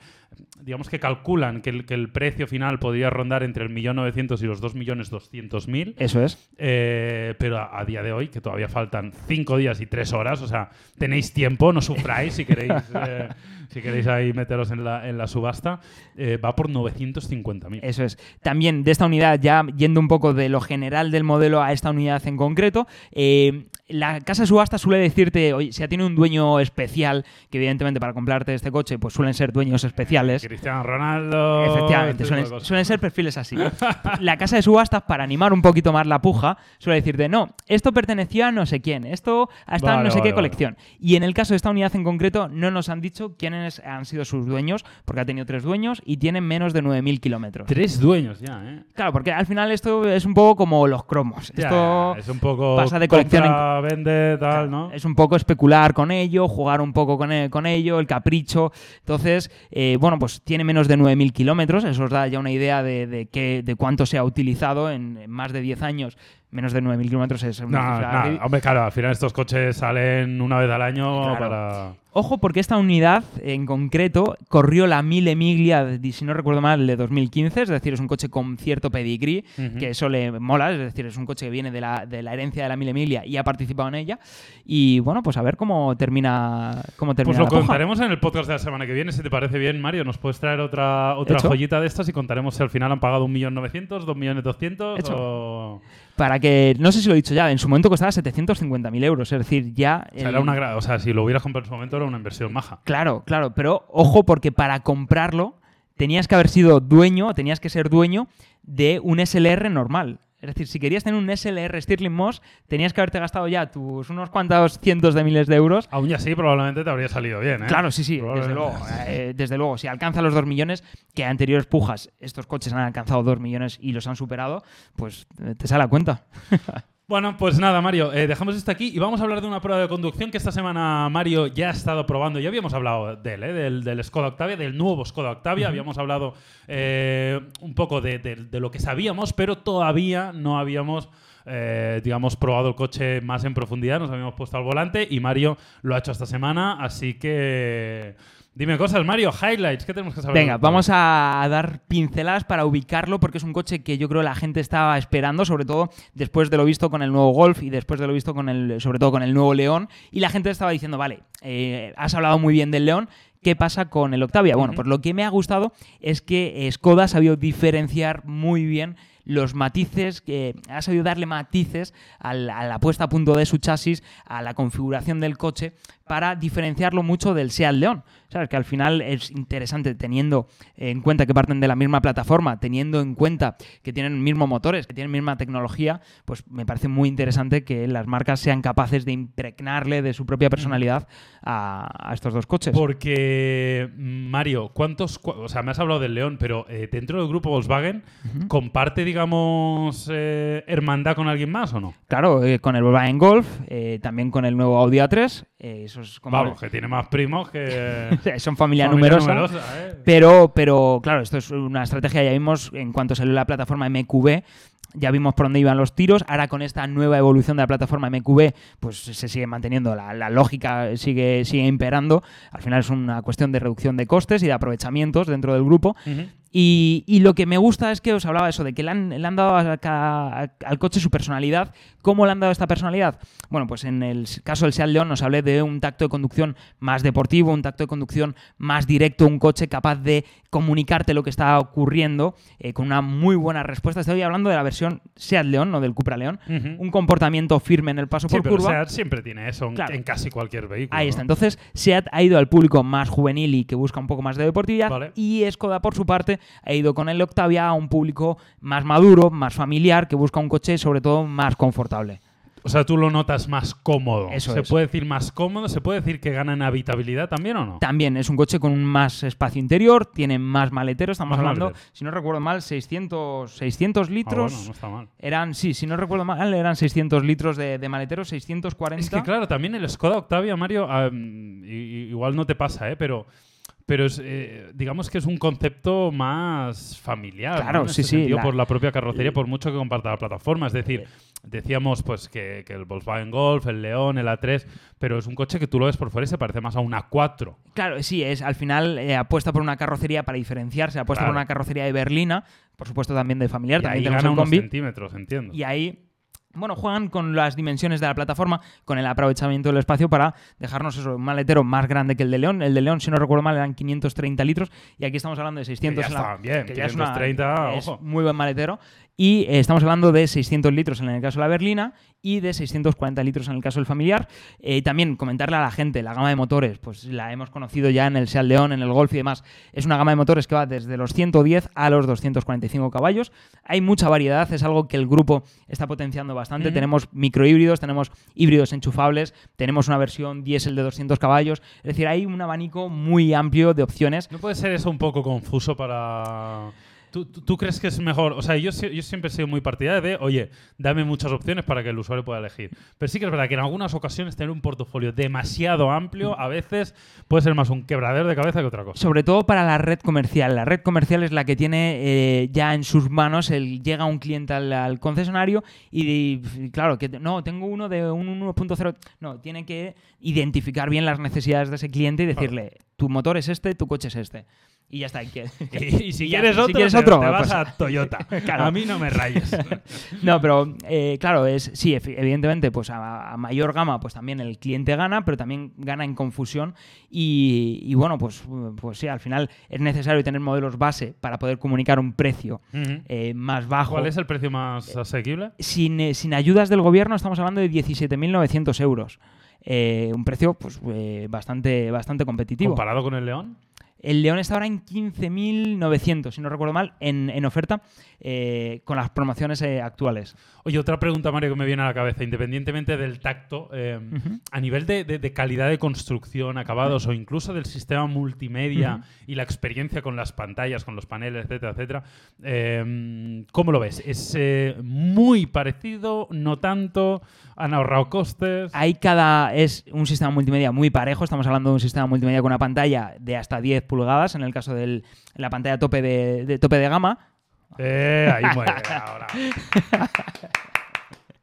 digamos que calculan que el, que el precio final podría rondar entre el 1.900.000 y los 2.200.000. Eso es. Eh, pero a, a día de hoy, que todavía faltan 5 días y 3 horas, o sea, tenéis tiempo, no sufráis si queréis, eh, si queréis ahí meteros en la, en la subasta, eh, va por 950.000. Eso es. También de esta unidad, ya yendo un poco de lo general del modelo a esta unidad en concreto, eh, la casa de subasta suele decirte, oye, si ya tiene un dueño especial, que evidentemente para comprarte este coche, pues suelen ser dueños especiales. Cristiano Ronaldo. Efectivamente, suelen, ser perfiles así. La casa de subastas, para animar un poquito más la puja, suele decirte, no, esto pertenecía a no sé quién, esto ha estado en Vale, no sé qué vale, colección. Y en el caso de esta unidad en concreto, no nos han dicho quiénes han sido sus dueños, porque ha tenido tres dueños y tienen menos de 9.000 kilómetros. Tres dueños ya, ¿eh? Claro, porque al final esto es un poco como los cromos. Ya, Esto es un poco pasa de colección en- vende, tal, ¿no? es un poco especular con ello, jugar un poco con, e- con ello, el capricho. Entonces, eh, bueno, pues tiene menos de 9.000 kilómetros. Eso os da ya una idea de, de, qué- de cuánto se ha utilizado en, en más de 10 años. Menos de 9.000 kilómetros es una No, cifra no, hombre, claro, al final estos coches salen una vez al año Claro. para... Ojo, porque esta unidad en concreto corrió la Mille Miglia, de- si no recuerdo mal, de 2015, es decir, es un coche con cierto pedigrí, Ujú. que eso le mola, es decir, es un coche que viene de la, de la herencia de la Mille Miglia y ha participado en ella. Y bueno, pues a ver cómo termina, cómo termina Pues lo la contaremos en el podcast de la semana que viene, si te parece bien, Mario. Nos puedes traer otra, otra joyita de estas y contaremos si al final han pagado 1.900.000, 2.200.000 Hecho. o... Para que, no sé si lo he dicho ya, en su momento costaba 750.000 euros, es decir, ya... O sea, era una o sea, si lo hubieras comprado en su momento era una inversión maja. Claro, claro, pero ojo porque para comprarlo tenías que haber sido dueño, tenías que ser dueño de un SLR normal. Es decir, si querías tener un SLR Stirling Moss, tenías que haberte gastado ya tus unos cuantos cientos de miles de euros. Aún así probablemente te habría salido bien, ¿eh? Claro, sí, sí, desde luego. eh, desde luego, si alcanza los 2 millones, que anteriores pujas estos coches han alcanzado 2 millones y los han superado, pues eh, te sale a cuenta. Bueno, pues nada, Mario, eh, dejamos esto aquí y vamos a hablar de una prueba de conducción que esta semana Mario ya ha estado probando. Ya habíamos hablado de él, ¿eh? del, del, Skoda Octavia, del nuevo Skoda Octavia. Habíamos hablado eh, un poco de, de, de, lo que sabíamos, pero todavía no habíamos, eh, digamos, probado el coche más en profundidad. Nos habíamos puesto al volante y Mario lo ha hecho esta semana, así que Dime cosas, Mario, highlights, ¿qué tenemos que saber? Venga, vamos a dar pinceladas para ubicarlo porque es un coche que yo creo la gente estaba esperando, sobre todo después de lo visto con el nuevo Golf y después de lo visto con el, sobre todo con el nuevo León. Y la gente estaba diciendo, vale, eh, has hablado muy bien del León, ¿Qué pasa con el Octavia? Bueno, pues lo que me ha gustado es que Skoda ha sabido diferenciar muy bien los matices, que ha sabido darle matices a la, a la, puesta a punto de su chasis, a la configuración del coche, para diferenciarlo mucho del Seat León. ¿Sabes? Que al final es interesante teniendo en cuenta que parten de la misma plataforma, teniendo en cuenta que tienen mismos motores, que tienen misma tecnología, pues me parece muy interesante que las marcas sean capaces de impregnarle de su propia personalidad a, a estos dos coches. Porque, Mario, ¿cuántos... Cu o sea, me has hablado del León, pero eh, dentro del grupo Volkswagen, uh -huh. ¿comparte, digamos, eh, hermandad con alguien más o no? Claro, eh, con el Volkswagen Golf, también con el nuevo Audi A3. Eso es como Vamos, que tiene más primos que... son familia, familia numerosa. numerosa ¿eh? pero, pero, claro, esto es una estrategia, ya vimos en cuanto salió la plataforma MQB, ya vimos por dónde iban los tiros. Ahora con esta nueva evolución de la plataforma MQB, pues se sigue manteniendo, la, la, lógica sigue, sigue imperando. Al final es una cuestión de reducción de costes y de aprovechamientos dentro del grupo. Uh -huh. Y, y, lo que me gusta es que os hablaba eso, de que le han, le han dado a, a, a, al coche su personalidad. ¿Cómo le han dado esta personalidad? Bueno, pues en el caso del Seat León nos hablé de un tacto de conducción más deportivo, un tacto de conducción más directo, un coche capaz de comunicarte lo que está ocurriendo eh, con una muy buena respuesta. Estoy hablando de la versión Seat León, no del Cupra León. Uh -huh. Un comportamiento firme en el paso sí, por pero curva. Seat siempre tiene eso claro. en casi cualquier vehículo. Ahí está. Entonces, Seat ha ido al público más juvenil y que busca un poco más de deportividad. Vale. Y Skoda, por su parte, ha ido con el Octavia a un público más maduro, más familiar, que busca un coche sobre todo más confortable. O sea, tú lo notas más cómodo. Eso ¿Se es. puede decir más cómodo? ¿Se puede decir que gana en habitabilidad también o no? También es un coche con un más espacio interior, tiene más maletero. Estamos Más hablando, maletero. si no recuerdo mal, 600, 600 litros. Ah, bueno, no está mal. Eran, sí, si no recuerdo mal, eran 600 litros de, de maletero, 640. Es que claro, también el Skoda Octavia, Mario, um, igual no te pasa, ¿eh? Pero pero es, eh, digamos que es un concepto más familiar. Claro, ¿no? sí, sí. Sentido, La... Por la propia carrocería, por mucho que comparta la plataforma. Es decir, decíamos pues que, que, el Volkswagen Golf, el León, el A3, pero es un coche que tú lo ves por fuera y se parece más a un A4. Claro, sí, es al final eh, apuesta por una carrocería para diferenciarse, apuesta claro. por una carrocería de berlina, por supuesto también de familiar, y también ahí gana el combi. unos centímetros, entiendo. Y ahí bueno, juegan con las dimensiones de la plataforma, con el aprovechamiento del espacio para dejarnos eso, un maletero más grande que el de León. El de León, si no recuerdo mal, eran 530 litros y aquí estamos hablando de 600. Que ya estaban bien, que 530, ya es, una, ojo. es muy buen maletero. Y eh, estamos hablando de 600 litros en el caso de la berlina y de 640 litros en el caso del familiar. Eh, también comentarle a la gente, la gama de motores, pues la hemos conocido ya en el Seat León, en el Golf y demás. Es una gama de motores que va desde los 110 a los 245 caballos. Hay mucha variedad, es algo que el grupo está potenciando bastante. Mm. Tenemos microhíbridos, tenemos híbridos enchufables, tenemos una versión diésel de 200 caballos. Es decir, hay un abanico muy amplio de opciones. ¿No puede ser eso un poco confuso para...? ¿Tú, ¿Tú, crees que es mejor? O sea, yo, yo, siempre he sido muy partidario de, oye, dame muchas opciones para que el usuario pueda elegir. Pero sí que es verdad que en algunas ocasiones tener un portafolio demasiado amplio a veces puede ser más un quebradero de cabeza que otra cosa. Sobre todo para la red comercial. La red comercial es la que tiene eh, ya en sus manos, el, llega un cliente al, al concesionario y, y, claro, que no, tengo uno de un 1.0. No, tiene que identificar bien las necesidades de ese cliente y decirle, claro. tu motor es este, tu coche es este y ya está. Y, si, quieres otro, si quieres otro, te, vas pues, a Toyota. claro. A mí no me rayes. no, pero eh, claro, es sí, evidentemente, pues a, a, mayor gama, pues también el cliente gana, pero también gana en confusión. Y, y, bueno, pues, pues sí, al final es necesario tener modelos base para poder comunicar un precio uh -huh. eh, más bajo. ¿Cuál es el precio más asequible? Sin, eh, sin ayudas del gobierno estamos hablando de 17.900 euros. Eh, un precio pues bastante, bastante competitivo. ¿Comparado con el León? El León está ahora en 15.900, si no recuerdo mal, en, en oferta eh, con las promociones eh, actuales. Oye, otra pregunta, Mario, que me viene a la cabeza. Independientemente del tacto, eh, a nivel de, de- de calidad de construcción, acabados o incluso del sistema multimedia y la experiencia con las pantallas, con los paneles, etcétera, etcétera, eh, ¿cómo lo ves? ¿Es muy parecido? ¿No tanto? ¿Han ahorrado costes? Ahí cada es un sistema multimedia muy parejo. Estamos hablando de un sistema multimedia con una pantalla de hasta 10 pulgadas, en el caso de la pantalla tope de, de tope de gama. Eh, ahí muere ahora.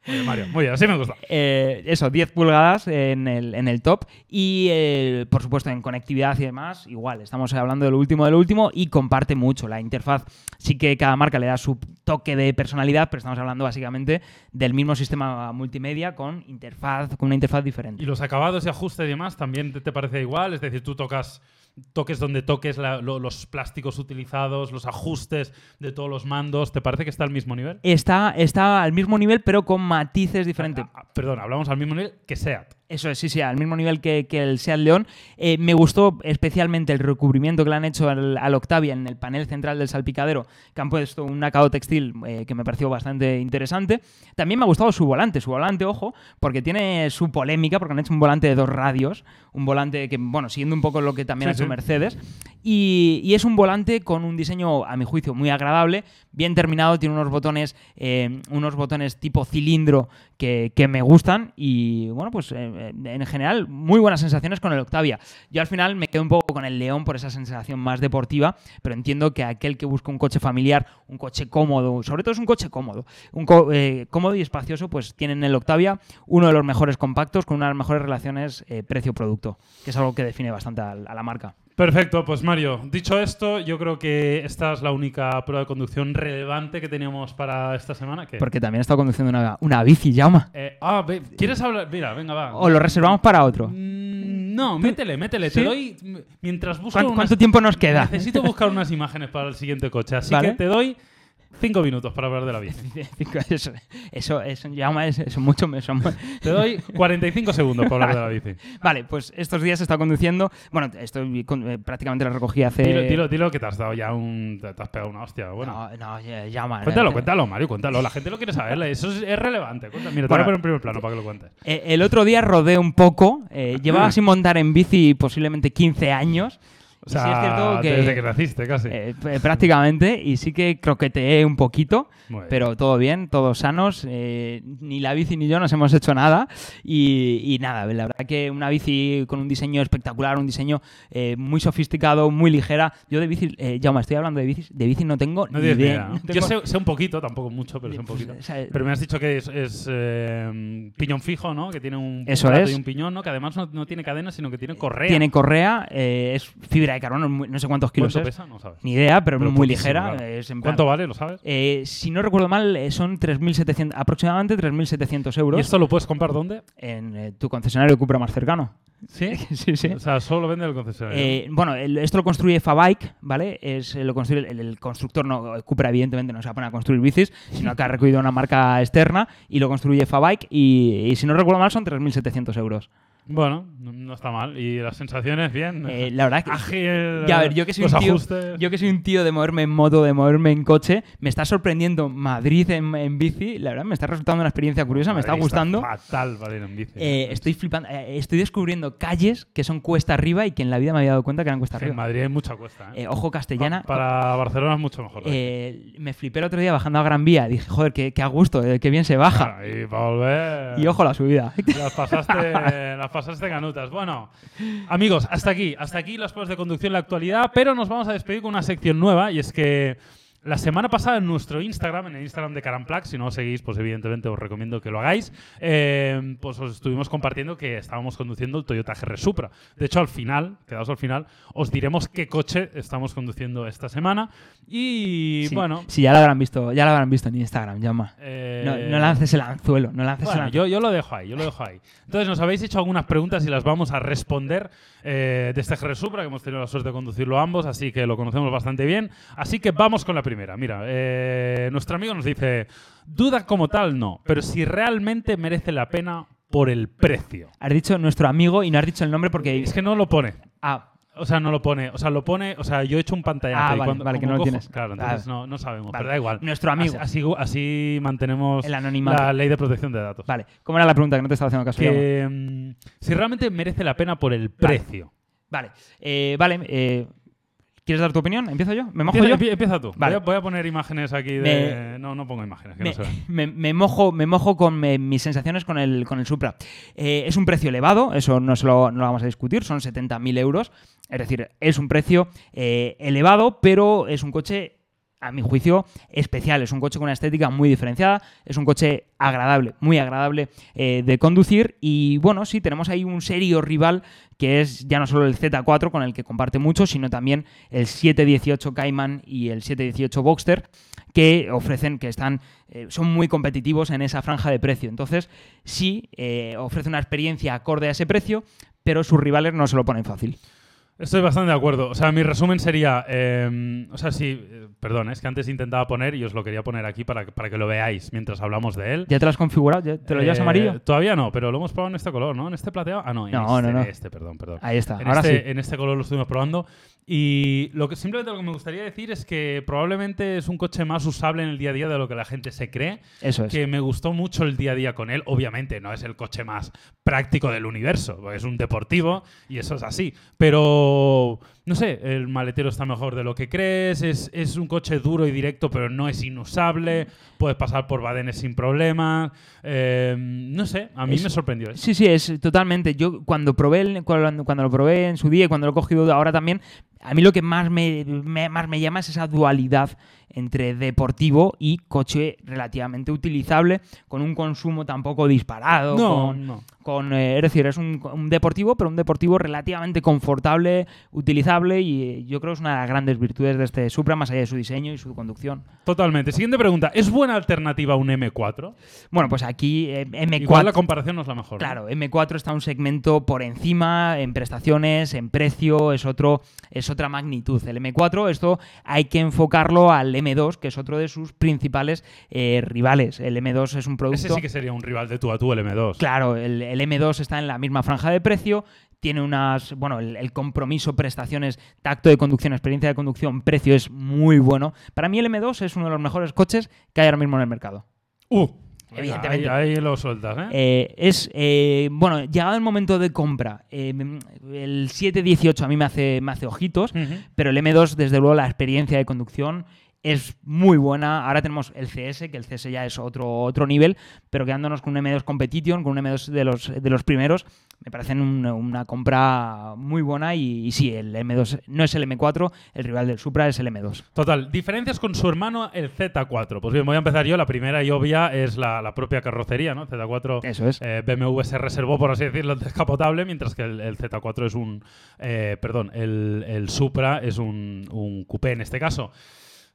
Muy bien, Mario. Muy bien, así me gusta. Eh, eso, 10 pulgadas en el, en el top. Y eh, por supuesto, en conectividad y demás, igual. Estamos hablando de lo último de lo último y comparte mucho. La interfaz sí que cada marca le da su toque de personalidad, pero estamos hablando básicamente del mismo sistema multimedia con interfaz, con una interfaz diferente. Y los acabados y ajustes y demás también te, te parece igual, es decir, tú tocas toques donde toques la- lo- los plásticos utilizados, los ajustes de todos los mandos, ¿te parece que está al mismo nivel? Está, está al mismo nivel, pero con matices diferentes. Ah, ah, perdón, hablamos al mismo nivel que SEAT. Eso es, sí, sí, al mismo nivel que, que el Seat León. Eh, me gustó especialmente el recubrimiento que le han hecho al, al Octavia en el panel central del salpicadero, que han puesto un acabado textil eh, que me pareció bastante interesante. También me ha gustado su volante, su volante, ojo, porque tiene su polémica, porque han hecho un volante de dos radios, un volante que, bueno, siguiendo un poco lo que también Sí, ha hecho sí. Mercedes. Y, y es un volante con un diseño, a mi juicio, muy agradable, bien terminado, tiene unos botones, eh, unos botones tipo cilindro que, me gustan y bueno, pues eh, en general muy buenas sensaciones con el Octavia. Yo al final me quedo un poco con el León por esa sensación más deportiva, pero entiendo que aquel que busca un coche familiar, un coche cómodo, sobre todo es un coche cómodo, un co- eh, cómodo y espacioso, pues tienen el Octavia uno de los mejores compactos con una mejores relaciones eh, precio-producto, que es algo que define bastante a la marca. Perfecto, pues Mario, dicho esto, yo creo que esta es la única prueba de conducción relevante que teníamos para esta semana. ¿Qué? Porque también he estado conduciendo una, una bici, Jaume. Eh, ah, ¿quieres hablar? Mira, venga, va. O lo reservamos para otro. Mm, No, métele, métele. ¿Sí? Te doy. Mientras busco. ¿Cuánto, unas- cuánto tiempo nos queda? Necesito buscar unas imágenes para el siguiente coche. Así Vale. que te doy cinco minutos para hablar de la bici. Eso, eso, eso, Jaume, es, eso mucho. Eso, Te doy 45 segundos para hablar de la bici. Vale, pues estos días he estado conduciendo. Bueno, estoy con- eh, prácticamente la recogí hace. Dilo, dilo, dilo que te has dado ya un. Te, has pegado una hostia. Bueno. No, no, ya- Jaume. Cuéntalo, eh, cuéntalo, Mario, cuéntalo. La gente lo quiere saber. Eso es, es relevante. Cuenta- Mira, te Bueno. voy a poner en primer plano para que lo cuentes. eh, el otro día rodé un poco. eh, llevaba sin montar en bici posiblemente 15 años. O Y sí sea, es cierto que- desde que naciste, casi. Eh, prácticamente, y sí que croqueteé un poquito, pero todo bien, todos sanos. eh, ni la bici ni yo nos hemos hecho nada. Y, y nada, la verdad que una bici con un diseño espectacular, un diseño eh, muy sofisticado, muy ligera. Yo de bici, eh, Jaume, estoy hablando de bicis, de bici no tengo No ni idea. ¿no? no Yo tengo- sé, sé un poquito, tampoco mucho, pero sé un poquito. o sea, Pero me has dicho que es, es, eh, piñón fijo, ¿no? Que tiene un Eso es. y un piñón, ¿no? Que además no, no tiene cadena, sino que tiene correa. Tiene correa, eh, es fibra de carbono, no sé cuántos kilos ¿Cuánto es. pesa? No sabes. Ni idea, pero, Pero muy ligera. claro. es en plan- ¿Cuánto vale? ¿Lo sabes? Eh, si no recuerdo mal, eh, son 3.700, aproximadamente 3.700 euros ¿Y esto lo puedes comprar dónde? en eh, tu concesionario Cupra más cercano. ¿Sí? sí, sí. O sea, solo vende el concesionario. Eh, bueno, el- esto lo construye Fabike, ¿vale? Es, lo construye el, el constructor, no, Cupra evidentemente no se va a poner a construir bicis, sino que ha recurrido a una marca externa y lo construye Fabike y, y si no recuerdo mal son 3.700 euros. Bueno, no, está mal. ¿Y las sensaciones bien? Eh, la verdad que... Ágil. Ya, a ver, yo que soy un tío, ajustes. yo que soy un tío de moverme en moto, de moverme en coche, me está sorprendiendo Madrid en, en bici, la verdad me está resultando una experiencia curiosa, me está gustando. fatal para ir en bici. Eh, estoy flipando, eh, estoy descubriendo calles que son cuesta arriba y que en la vida me había dado cuenta que eran cuesta Que en arriba. Madrid hay mucha cuesta. ¿eh? Eh, ojo castellana. Para Barcelona es mucho mejor. Eh, me flipé el otro día bajando a Gran Vía. Dije, joder, qué, qué a gusto, eh, qué bien se baja. Claro, y para volver. Y ojo la subida. Las pasaste, las pasaste canutas. Bueno, amigos, hasta aquí. Hasta aquí las pruebas de conducción en la actualidad. Pero nos vamos a despedir con una sección nueva. Y es que la semana pasada en nuestro Instagram, en el Instagram de Caramplac, si no os seguís, pues evidentemente os recomiendo que lo hagáis, eh, pues os estuvimos compartiendo que estábamos conduciendo el Toyota GR Supra. De hecho, al final, quedaos al final, os diremos qué coche estamos conduciendo esta semana. Y Sí, bueno... sí, ya lo habrán visto, ya lo habrán visto en Instagram, llama. eh, No, no lances el anzuelo, no lances bueno, el anzuelo. yo, yo lo dejo ahí, yo lo dejo ahí. Entonces, nos habéis hecho algunas preguntas y las vamos a responder eh, de este GR Supra, que hemos tenido la suerte de conducirlo ambos, así que lo conocemos bastante bien. Así que vamos con la primera. Mira, eh, nuestro amigo nos dice, duda como tal no, pero si realmente merece la pena por el precio. Has dicho nuestro amigo y no has dicho el nombre porque... Es que no lo pone. Ah, O sea, no lo pone. O sea, lo pone. O sea, yo he hecho un pantallazo. Ah, y vale, cuando- vale, que no lo tienes. Claro, entonces no, no sabemos. vale. Pero da igual. Nuestro amigo. Así, así, así mantenemos El anonimato. la ley de protección de datos. Vale, ¿cómo era la pregunta que no te estaba haciendo caso? Que mm, si realmente merece la pena por el precio. Vale, eh, vale. eh, ¿Quieres dar tu opinión? ¿Empiezo yo? ¿Me mojo Empieza, yo? empie- empieza tú. Vale. Voy, a, voy a poner imágenes aquí de. No, no pongo imágenes, que me, no se ven. me- me mojo, me mojo con eh, mis sensaciones con el, con el Supra. Eh, es un precio elevado, eso no, se lo, no lo vamos a discutir, son 70.000 euros. Es decir, es un precio eh, elevado, pero es un coche, a mi juicio, especial. Es un coche con una estética muy diferenciada, es un coche agradable, muy agradable eh, de conducir. Y bueno, sí, tenemos ahí un serio rival que es ya no solo el Z4 con el que comparte mucho, sino también el 718 Cayman y el 718 Boxster que ofrecen, que están, eh, son muy competitivos en esa franja de precio. Entonces, sí, eh, ofrece una experiencia acorde a ese precio, pero sus rivales no se lo ponen fácil. Estoy bastante de acuerdo. O sea, mi resumen sería. eh, o sea, sí, perdón, es que antes intentaba poner y os lo quería poner aquí para, que- para que lo veáis mientras hablamos de él. ¿Ya te lo has configurado? ¿Ya ¿Te lo llevas Eh, amarillo? Todavía no, pero lo hemos probado en este color, ¿no? En este plateado. Ah, no, en No, este, no, no. este, perdón, perdón. Ahí está, En ahora este, sí. en este color lo estuvimos probando. Y lo que simplemente lo que me gustaría decir es que probablemente es un coche más usable en el día a día de lo que la gente se cree. Eso es. Que me gustó mucho el día a día con él. Obviamente no es el coche más práctico del universo, porque es un deportivo y eso es así. Pero no sé, el maletero está mejor de lo que crees. Es, es un coche duro y directo, pero no es inusable. Puedes pasar por badenes sin problemas. Eh, no sé, a mí Es- me sorprendió eso. Sí, sí, es totalmente. Yo cuando probé cuando, cuando lo probé en su día y cuando lo he cogido ahora también, a mí lo que más me, me- más me llama es esa dualidad entre deportivo y coche relativamente utilizable, con un consumo tampoco disparado, No, con, no. con, eh, es decir, es un, un deportivo, pero un deportivo relativamente confortable, utilizable y eh, yo creo que es una de las grandes virtudes de este Supra, más allá de su diseño y su conducción. Totalmente. Siguiente pregunta. ¿Es buena alternativa a un M4? Bueno, pues aquí eh, M4... Igual la comparación no es la mejor. Claro, M4 está un segmento por encima en prestaciones, en precio, es otro es otra magnitud. El M4 esto hay que enfocarlo al M2, que es otro de sus principales eh, rivales. El M2 es un producto Ese sí que sería un rival de tú a tú, el M2. Claro, el, el M2 está en la misma franja de precio, tiene unas, bueno, el, el compromiso, prestaciones, tacto de conducción, experiencia de conducción, precio es muy bueno. Para mí el M2 es uno de los mejores coches que hay ahora mismo en el mercado. Uh, Evidentemente. Ahí, ahí lo sueltas, ¿eh? Eh, es, eh, bueno, llegado el momento de compra, eh, el 718 a mí me hace, me hace ojitos, pero el M2, desde luego, la experiencia de conducción es muy buena. Ahora tenemos el CS, que el CS ya es otro, otro nivel, pero quedándonos con un M2 Competition, con un M2 de los, de los primeros, me parecen un- una compra muy buena y, y sí, el M2 no es el M4, el rival del Supra es el M2. Total, diferencias con su hermano el Z4. Pues bien, voy a empezar yo. La primera y obvia es la, la propia carrocería, ¿no? Z4 Eso es. eh, BMW se reservó, por así decirlo, el descapotable, mientras que el, el Z4 es un. eh, perdón, el, el Supra es un, un coupé en este caso.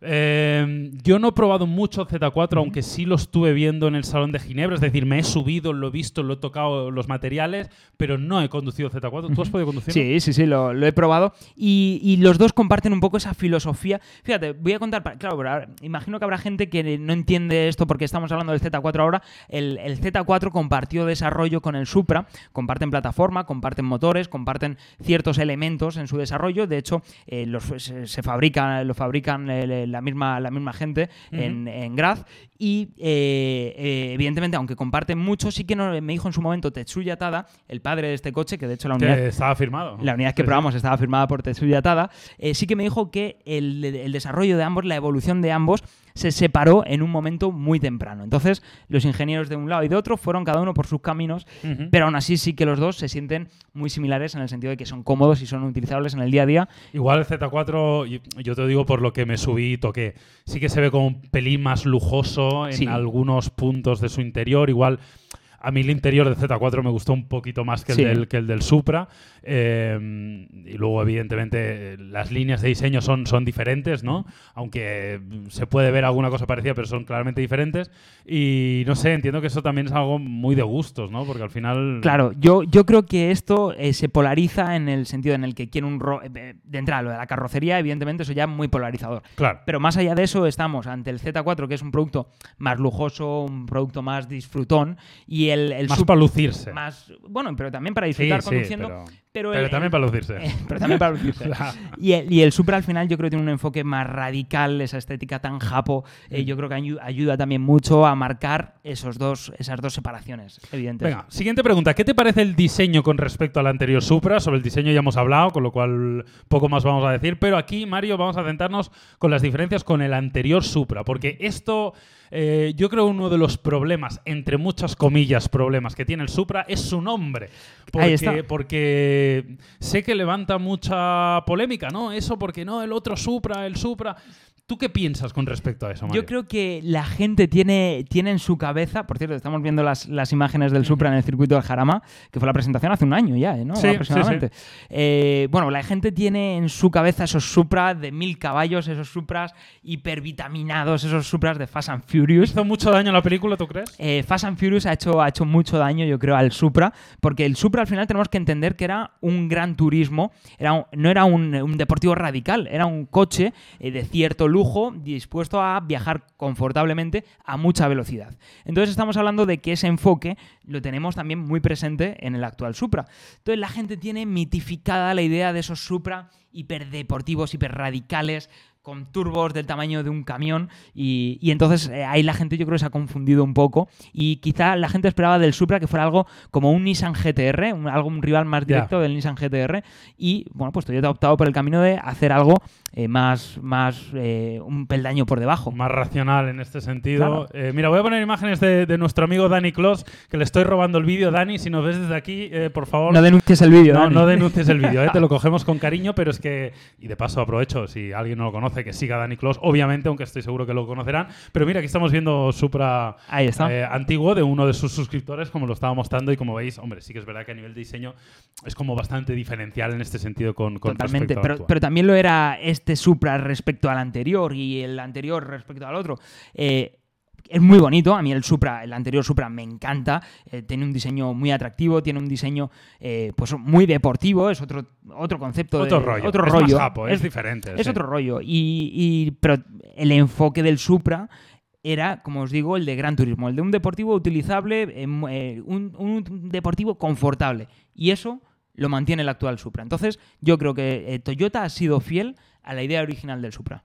Eh, yo no he probado mucho Z4, aunque sí lo estuve viendo en el Salón de Ginebra. Es decir, me he subido, lo he visto, lo he tocado los materiales, pero no he conducido Z4. ¿Tú has podido conducirlo? Sí, sí, sí, lo, lo he probado. Y, y los dos comparten un poco esa filosofía. Fíjate, voy a contar, claro, pero ahora, imagino que habrá gente que no entiende esto porque estamos hablando del Z4 ahora. El, el Z4 compartió desarrollo con el Supra, comparten plataforma, comparten motores, comparten ciertos elementos en su desarrollo. De hecho, eh, los, se, se fabrican, lo fabrican eh, la, misma, la misma gente en, en Graz. Y eh, eh, evidentemente, aunque comparten mucho, sí que no- me dijo en su momento Tetsuya Tada, el padre de este coche, que de hecho la unidad Que estaba firmado. la unidad que Sí, sí. probamos estaba firmada por Tetsuya Tada, eh, sí que me dijo que el, el desarrollo de ambos, la evolución de ambos, se separó en un momento muy temprano. Entonces, los ingenieros de un lado y de otro fueron cada uno por sus caminos, pero aún así sí que los dos se sienten muy similares en el sentido de que son cómodos y son utilizables en el día a día. Igual el Z4, y- yo te digo por lo que me subí y toqué, sí que se ve como un pelín más lujoso en Sí. algunos puntos de su interior. Igual a mí el interior del Z4 me gustó un poquito más que el, Sí. del, que el del Supra. Eh, y luego, evidentemente, las líneas de diseño son, son diferentes, ¿no? Aunque se puede ver alguna cosa parecida, pero son claramente diferentes. Y no sé, entiendo que eso también es algo muy de gustos, ¿no? Porque al final... Claro, yo, yo creo que esto eh, se polariza en el sentido en el que quiere un... ro- eh, de entrada, lo de la carrocería, evidentemente, eso ya es muy polarizador. Claro. Pero más allá de eso, estamos ante el Z4, que es un producto más lujoso, un producto más disfrutón, y el, el Más para lucirse. más bueno, pero también para disfrutar sí, conduciendo. pero- Pero, Pero el- también para lucirse. eh, pero también para lucirse. Y el, y el Supra al final yo creo que tiene un enfoque más radical, esa estética tan japo, eh, yo creo que ayu- ayuda también mucho a marcar esos dos, esas dos separaciones evidentes. Venga, siguiente pregunta. ¿Qué te parece el diseño con respecto al anterior Supra? Sobre el diseño ya hemos hablado, con lo cual poco más vamos a decir. Pero aquí, Mario, vamos a centrarnos con las diferencias con el anterior Supra. Porque esto, eh, yo creo, uno de los problemas, entre muchas comillas, problemas que tiene el Supra es su nombre. Porque, Ahí está. porque sé que levanta mucha polémica, ¿no? Eso porque no, el otro Supra, el Supra. ¿Tú qué piensas con respecto a eso, Mario? Yo creo que la gente tiene, tiene en su cabeza, por cierto, estamos viendo las, las imágenes del Supra en el circuito del Jarama, que fue la presentación hace un año ya, ¿eh? ¿no? Sí, sí, Aproximadamente. Eh, bueno, la gente tiene en su cabeza esos Supra de mil caballos, esos Supras hipervitaminados, esos Supras de Fast and Furious. ¿Hizo mucho daño la película, tú crees? Eh, Fast and Furious ha hecho, ha hecho mucho daño, yo creo, al Supra, porque el Supra al final tenemos que entender que era un gran turismo, era un- no era un, un deportivo radical, era un coche eh, de cierto lujo dispuesto a viajar confortablemente a mucha velocidad. Entonces estamos hablando de que ese enfoque lo tenemos también muy presente en el actual Supra. Entonces la gente tiene mitificada la idea de esos Supra hiperdeportivos, hiperradicales, con turbos del tamaño de un camión y, y entonces eh, ahí la gente yo creo que se ha confundido un poco y quizá la gente esperaba del Supra que fuera algo como un Nissan GTR, un, algo, un rival más directo del Nissan GTR y bueno pues Toyota ha optado por el camino de hacer algo eh, más, más eh, un peldaño por debajo. más racional en este sentido. Claro. Eh, mira, voy a poner imágenes de, de nuestro amigo Dani Clos, que le estoy robando el vídeo. Dani, si nos ves desde aquí, eh, por favor. No denuncies el vídeo. no, Dani. no denuncies el vídeo, eh, te lo cogemos con cariño, pero es que, y de paso aprovecho, si alguien no lo conoce, que siga a Dani Clos, obviamente, aunque estoy seguro que lo conocerán. Pero mira, aquí estamos viendo Supra Ahí está. eh, antiguo de uno de sus suscriptores, como lo estaba mostrando, y como veis, hombre, sí que es verdad que a nivel de diseño es como bastante diferencial en este sentido con, con Totalmente, pero, pero también lo era este Supra respecto al anterior y el anterior respecto al otro. Eh, es muy bonito, a mí el Supra, el anterior Supra me encanta, eh, tiene un diseño muy atractivo, tiene un diseño eh, pues muy deportivo, es otro, otro concepto. otro de- rollo, Otro es rollo. más japo, es, diferente. es sí. otro rollo. Y, y- pero el enfoque del Supra era, como os digo, el de Gran Turismo, el de un deportivo utilizable, eh, un, un deportivo confortable. Y eso lo mantiene el actual Supra. Entonces, yo creo que Toyota ha sido fiel a la idea original del Supra.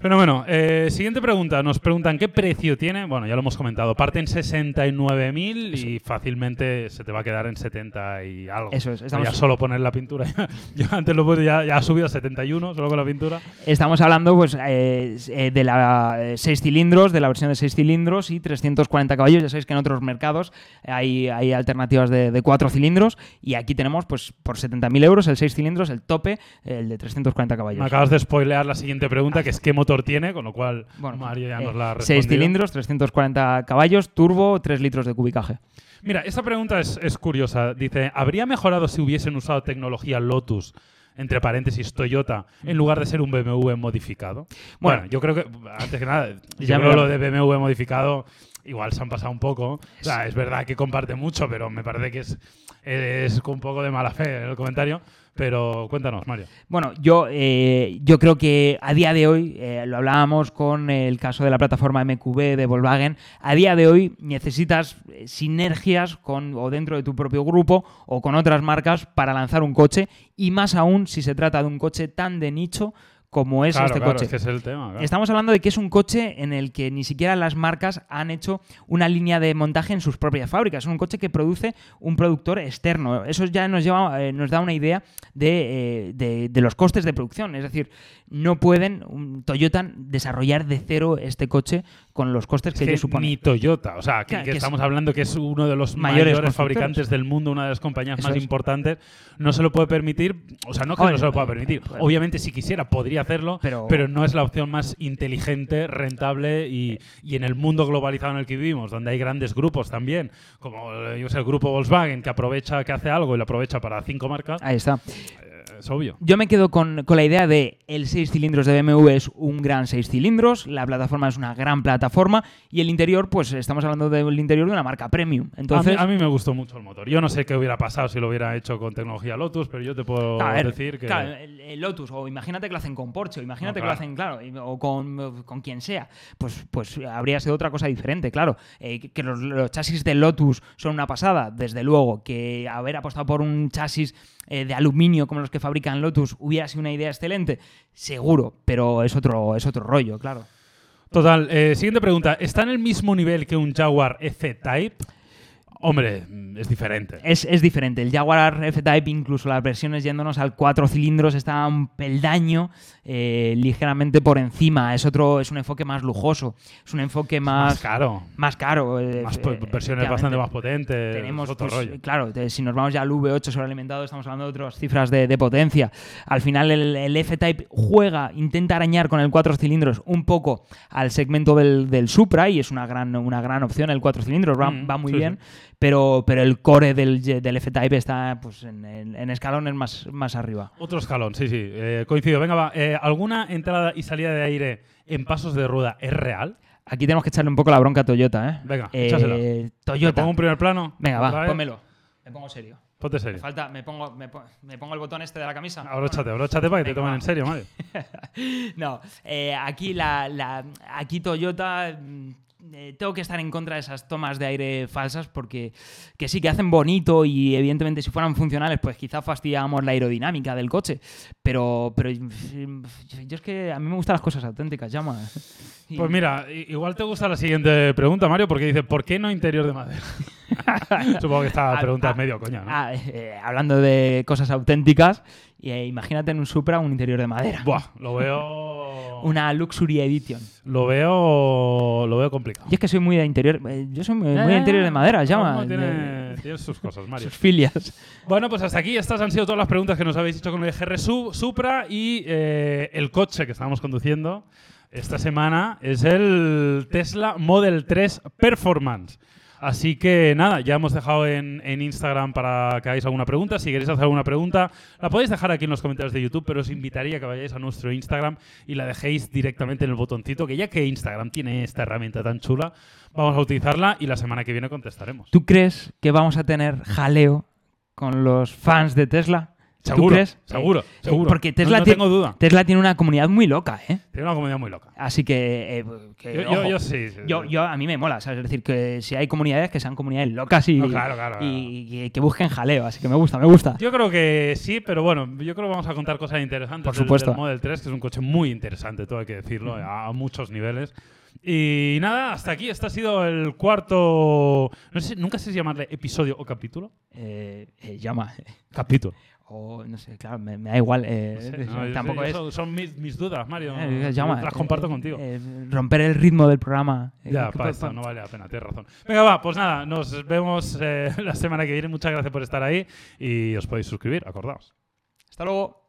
Fenómeno. Eh, siguiente pregunta. Nos preguntan qué precio tiene. Bueno, ya lo hemos comentado. Parte en 69.000 y fácilmente se te va a quedar en 70 y algo. Eso es, Ya estamos- solo poner la pintura. Yo antes lo puesto, ya, ya ha subido a 71 solo con la pintura. Estamos hablando pues, eh, eh, de la 6 cilindros, de la versión de 6 cilindros y 340 caballos. Ya sabéis que en otros mercados hay, hay alternativas de, 4 cilindros y aquí tenemos pues por 70.000 euros el 6 cilindros, el tope, el de 340 caballos. Me acabas de spoilear la siguiente pregunta, que es qué motor tiene, con lo cual Bueno, ya eh, nos la ha 6 respondido. cilindros, 340 caballos, turbo, 3 litros de cubicaje. Mira, esta pregunta es, es curiosa. Dice, ¿habría mejorado si hubiesen usado tecnología Lotus, entre paréntesis Toyota, en lugar de ser un BMW modificado? Bueno, Bueno. yo creo que, antes que nada, yo Ya creo me- lo de BMW modificado igual se han pasado un poco. O sea, es verdad que comparte mucho, pero me parece que es, es con un poco de mala fe el comentario. Pero cuéntanos, Mario. Bueno, yo, eh, yo creo que a día de hoy, eh, lo hablábamos con el caso de la plataforma MQB de Volkswagen, a día de hoy necesitas eh, sinergias con o dentro de tu propio grupo o con otras marcas para lanzar un coche y más aún si se trata de un coche tan de nicho como es claro, este claro, coche. es que es el tema. claro. Estamos hablando de que es un coche en el que ni siquiera las marcas han hecho una línea de montaje en sus propias fábricas. Es un coche que produce un productor externo. Eso ya nos, lleva, eh, nos da una idea de, eh, de- de los costes de producción. Es decir, no pueden un Toyota desarrollar de cero este coche con los costes Es que, que ellos suponen. ni Toyota, o sea, que, que es- estamos hablando que es uno de los Mayores fabricantes del mundo, una de las compañías Eso más es. importantes, no se lo puede permitir, o sea, no que no se lo pueda permitir, bueno. obviamente si quisiera podría hacerlo, Pero- pero, no es la opción más inteligente, rentable y, y en el mundo globalizado en el que vivimos, donde hay grandes grupos también, como eh, yo sé, el grupo Volkswagen que aprovecha, que hace algo y lo aprovecha para cinco marcas, Ahí está. Es obvio. Yo me quedo con, con la idea de el 6 cilindros de BMW es un gran 6 cilindros, la plataforma es una gran plataforma y el interior, pues estamos hablando del interior de una marca premium. Entonces, a, mí, a mí me gustó mucho el motor. Yo no sé qué hubiera pasado si lo hubiera hecho con tecnología Lotus, pero yo te puedo a ver, decir que... claro, el, el Lotus, o imagínate que lo hacen con Porsche, o imagínate No, que lo hacen, claro, o con, con quien sea, pues, pues habría sido otra cosa diferente, claro. Eh, que- los chasis de Lotus son una pasada, desde luego, que haber apostado por un chasis eh, de aluminio como los que fabrican Lotus hubiera sido una idea excelente, seguro, pero es otro, es otro rollo, claro. Total, eh, siguiente pregunta. ¿Está en el mismo nivel que un Jaguar F-Type? Hombre, mm, es diferente. Es, es diferente. El Jaguar F-Type, incluso las versiones yéndonos al 4 cilindros, está un peldaño eh, ligeramente por encima. Es otro, es un enfoque más lujoso. Es un enfoque más más, caro. más caro. eh, Más eh, versiones bastante más potentes. Tenemos, otro pues, rollo. claro, si nos vamos ya al V8 sobrealimentado, estamos hablando de otras cifras de, de potencia. Al final, el, el F-Type juega, intenta arañar con el 4 cilindros un poco al segmento del, del Supra y es una gran, una gran opción. El 4 cilindros va, Mm, va muy sí, bien, pero, pero el core del, del F-Type está pues, en, escalones más, más arriba. Otro escalón, sí, sí. eh, coincido. Venga, va. eh, ¿Alguna entrada y salida de aire en pasos de rueda es real? Aquí tenemos que echarle un poco la bronca a Toyota, ¿eh? Venga, Eh, échasela. ¿Te Toyota. pongo un primer plano? Venga, ¿Otra va, pónmelo. Me pongo serio. Ponte Me serio. falta, me pongo, me, po- me pongo el botón este de la camisa. Abróchate, abróchate para que te tomen va. en serio, Mario. No, eh, aquí la, la- aquí Toyota mm, eh, tengo que estar en contra de esas tomas de aire falsas porque que sí que hacen bonito y evidentemente si fueran funcionales pues quizá fastidiamos la aerodinámica del coche, pero pero mm, yo es que a mí me gustan las cosas auténticas, llama. Y- Pues mira, igual te gusta la siguiente pregunta, Mario, porque dice, ¿por qué no interior de madera? Supongo que esta Ah, pregunta ah, es medio coña, ¿no? ah, eh, hablando de cosas auténticas, eh, imagínate en un Supra un interior de madera. Buah, lo veo... Una Luxury Edition. Lo veo... Lo veo complicado. Y es que soy muy de interior. eh, Yo soy muy, muy de interior de madera, llama. No, tiene, sus cosas, Mario. sus filias. Bueno, pues hasta aquí. Estas han sido todas las preguntas que nos habéis hecho con el GR Su- Supra y eh, el coche que estábamos conduciendo esta semana es el Tesla Model 3 Performance. Así que nada, ya hemos dejado en, Instagram para que hagáis alguna pregunta. Si queréis hacer alguna pregunta, la podéis dejar aquí en los comentarios de YouTube, pero os invitaría a que vayáis a nuestro Instagram y la dejéis directamente en el botoncito, que ya que Instagram tiene esta herramienta tan chula, vamos a utilizarla y la semana que viene contestaremos. ¿Tú crees que vamos a tener jaleo con los fans de Tesla? ¿Tú Seguro, crees? seguro, Eh, seguro. Porque No- Tesla, no, tiene, tengo duda. Tesla tiene una comunidad muy loca, ¿eh? Tiene una comunidad muy loca. Así que, eh, que, Yo, yo- sí. sí, yo- yo- a mí me mola, ¿sabes? Es decir, que si hay comunidades, que sean comunidades locas y, No, claro, claro, claro. y que, que busquen jaleo. Así que me gusta, me gusta. Yo creo que sí, pero bueno, yo creo que vamos a contar cosas interesantes. Por supuesto. Del Model 3, que es un coche muy interesante, todo hay que decirlo, a, a muchos niveles. Y nada, hasta aquí. Este ha sido el cuarto. No sé, nunca sé si llamarle episodio o capítulo. Eh, eh, llama. Capítulo. O no sé, claro, me, me da igual. eh, No yo tampoco es. Son, son mis, mis dudas, Mario. Eh, llama, Las eh, comparto eh, contigo. romper el ritmo del programa. Ya, para pa- esto no vale la pena, tienes razón. Venga, va, pues nada, nos vemos la semana que viene. Muchas gracias por estar ahí y os podéis suscribir, acordaos. Hasta luego.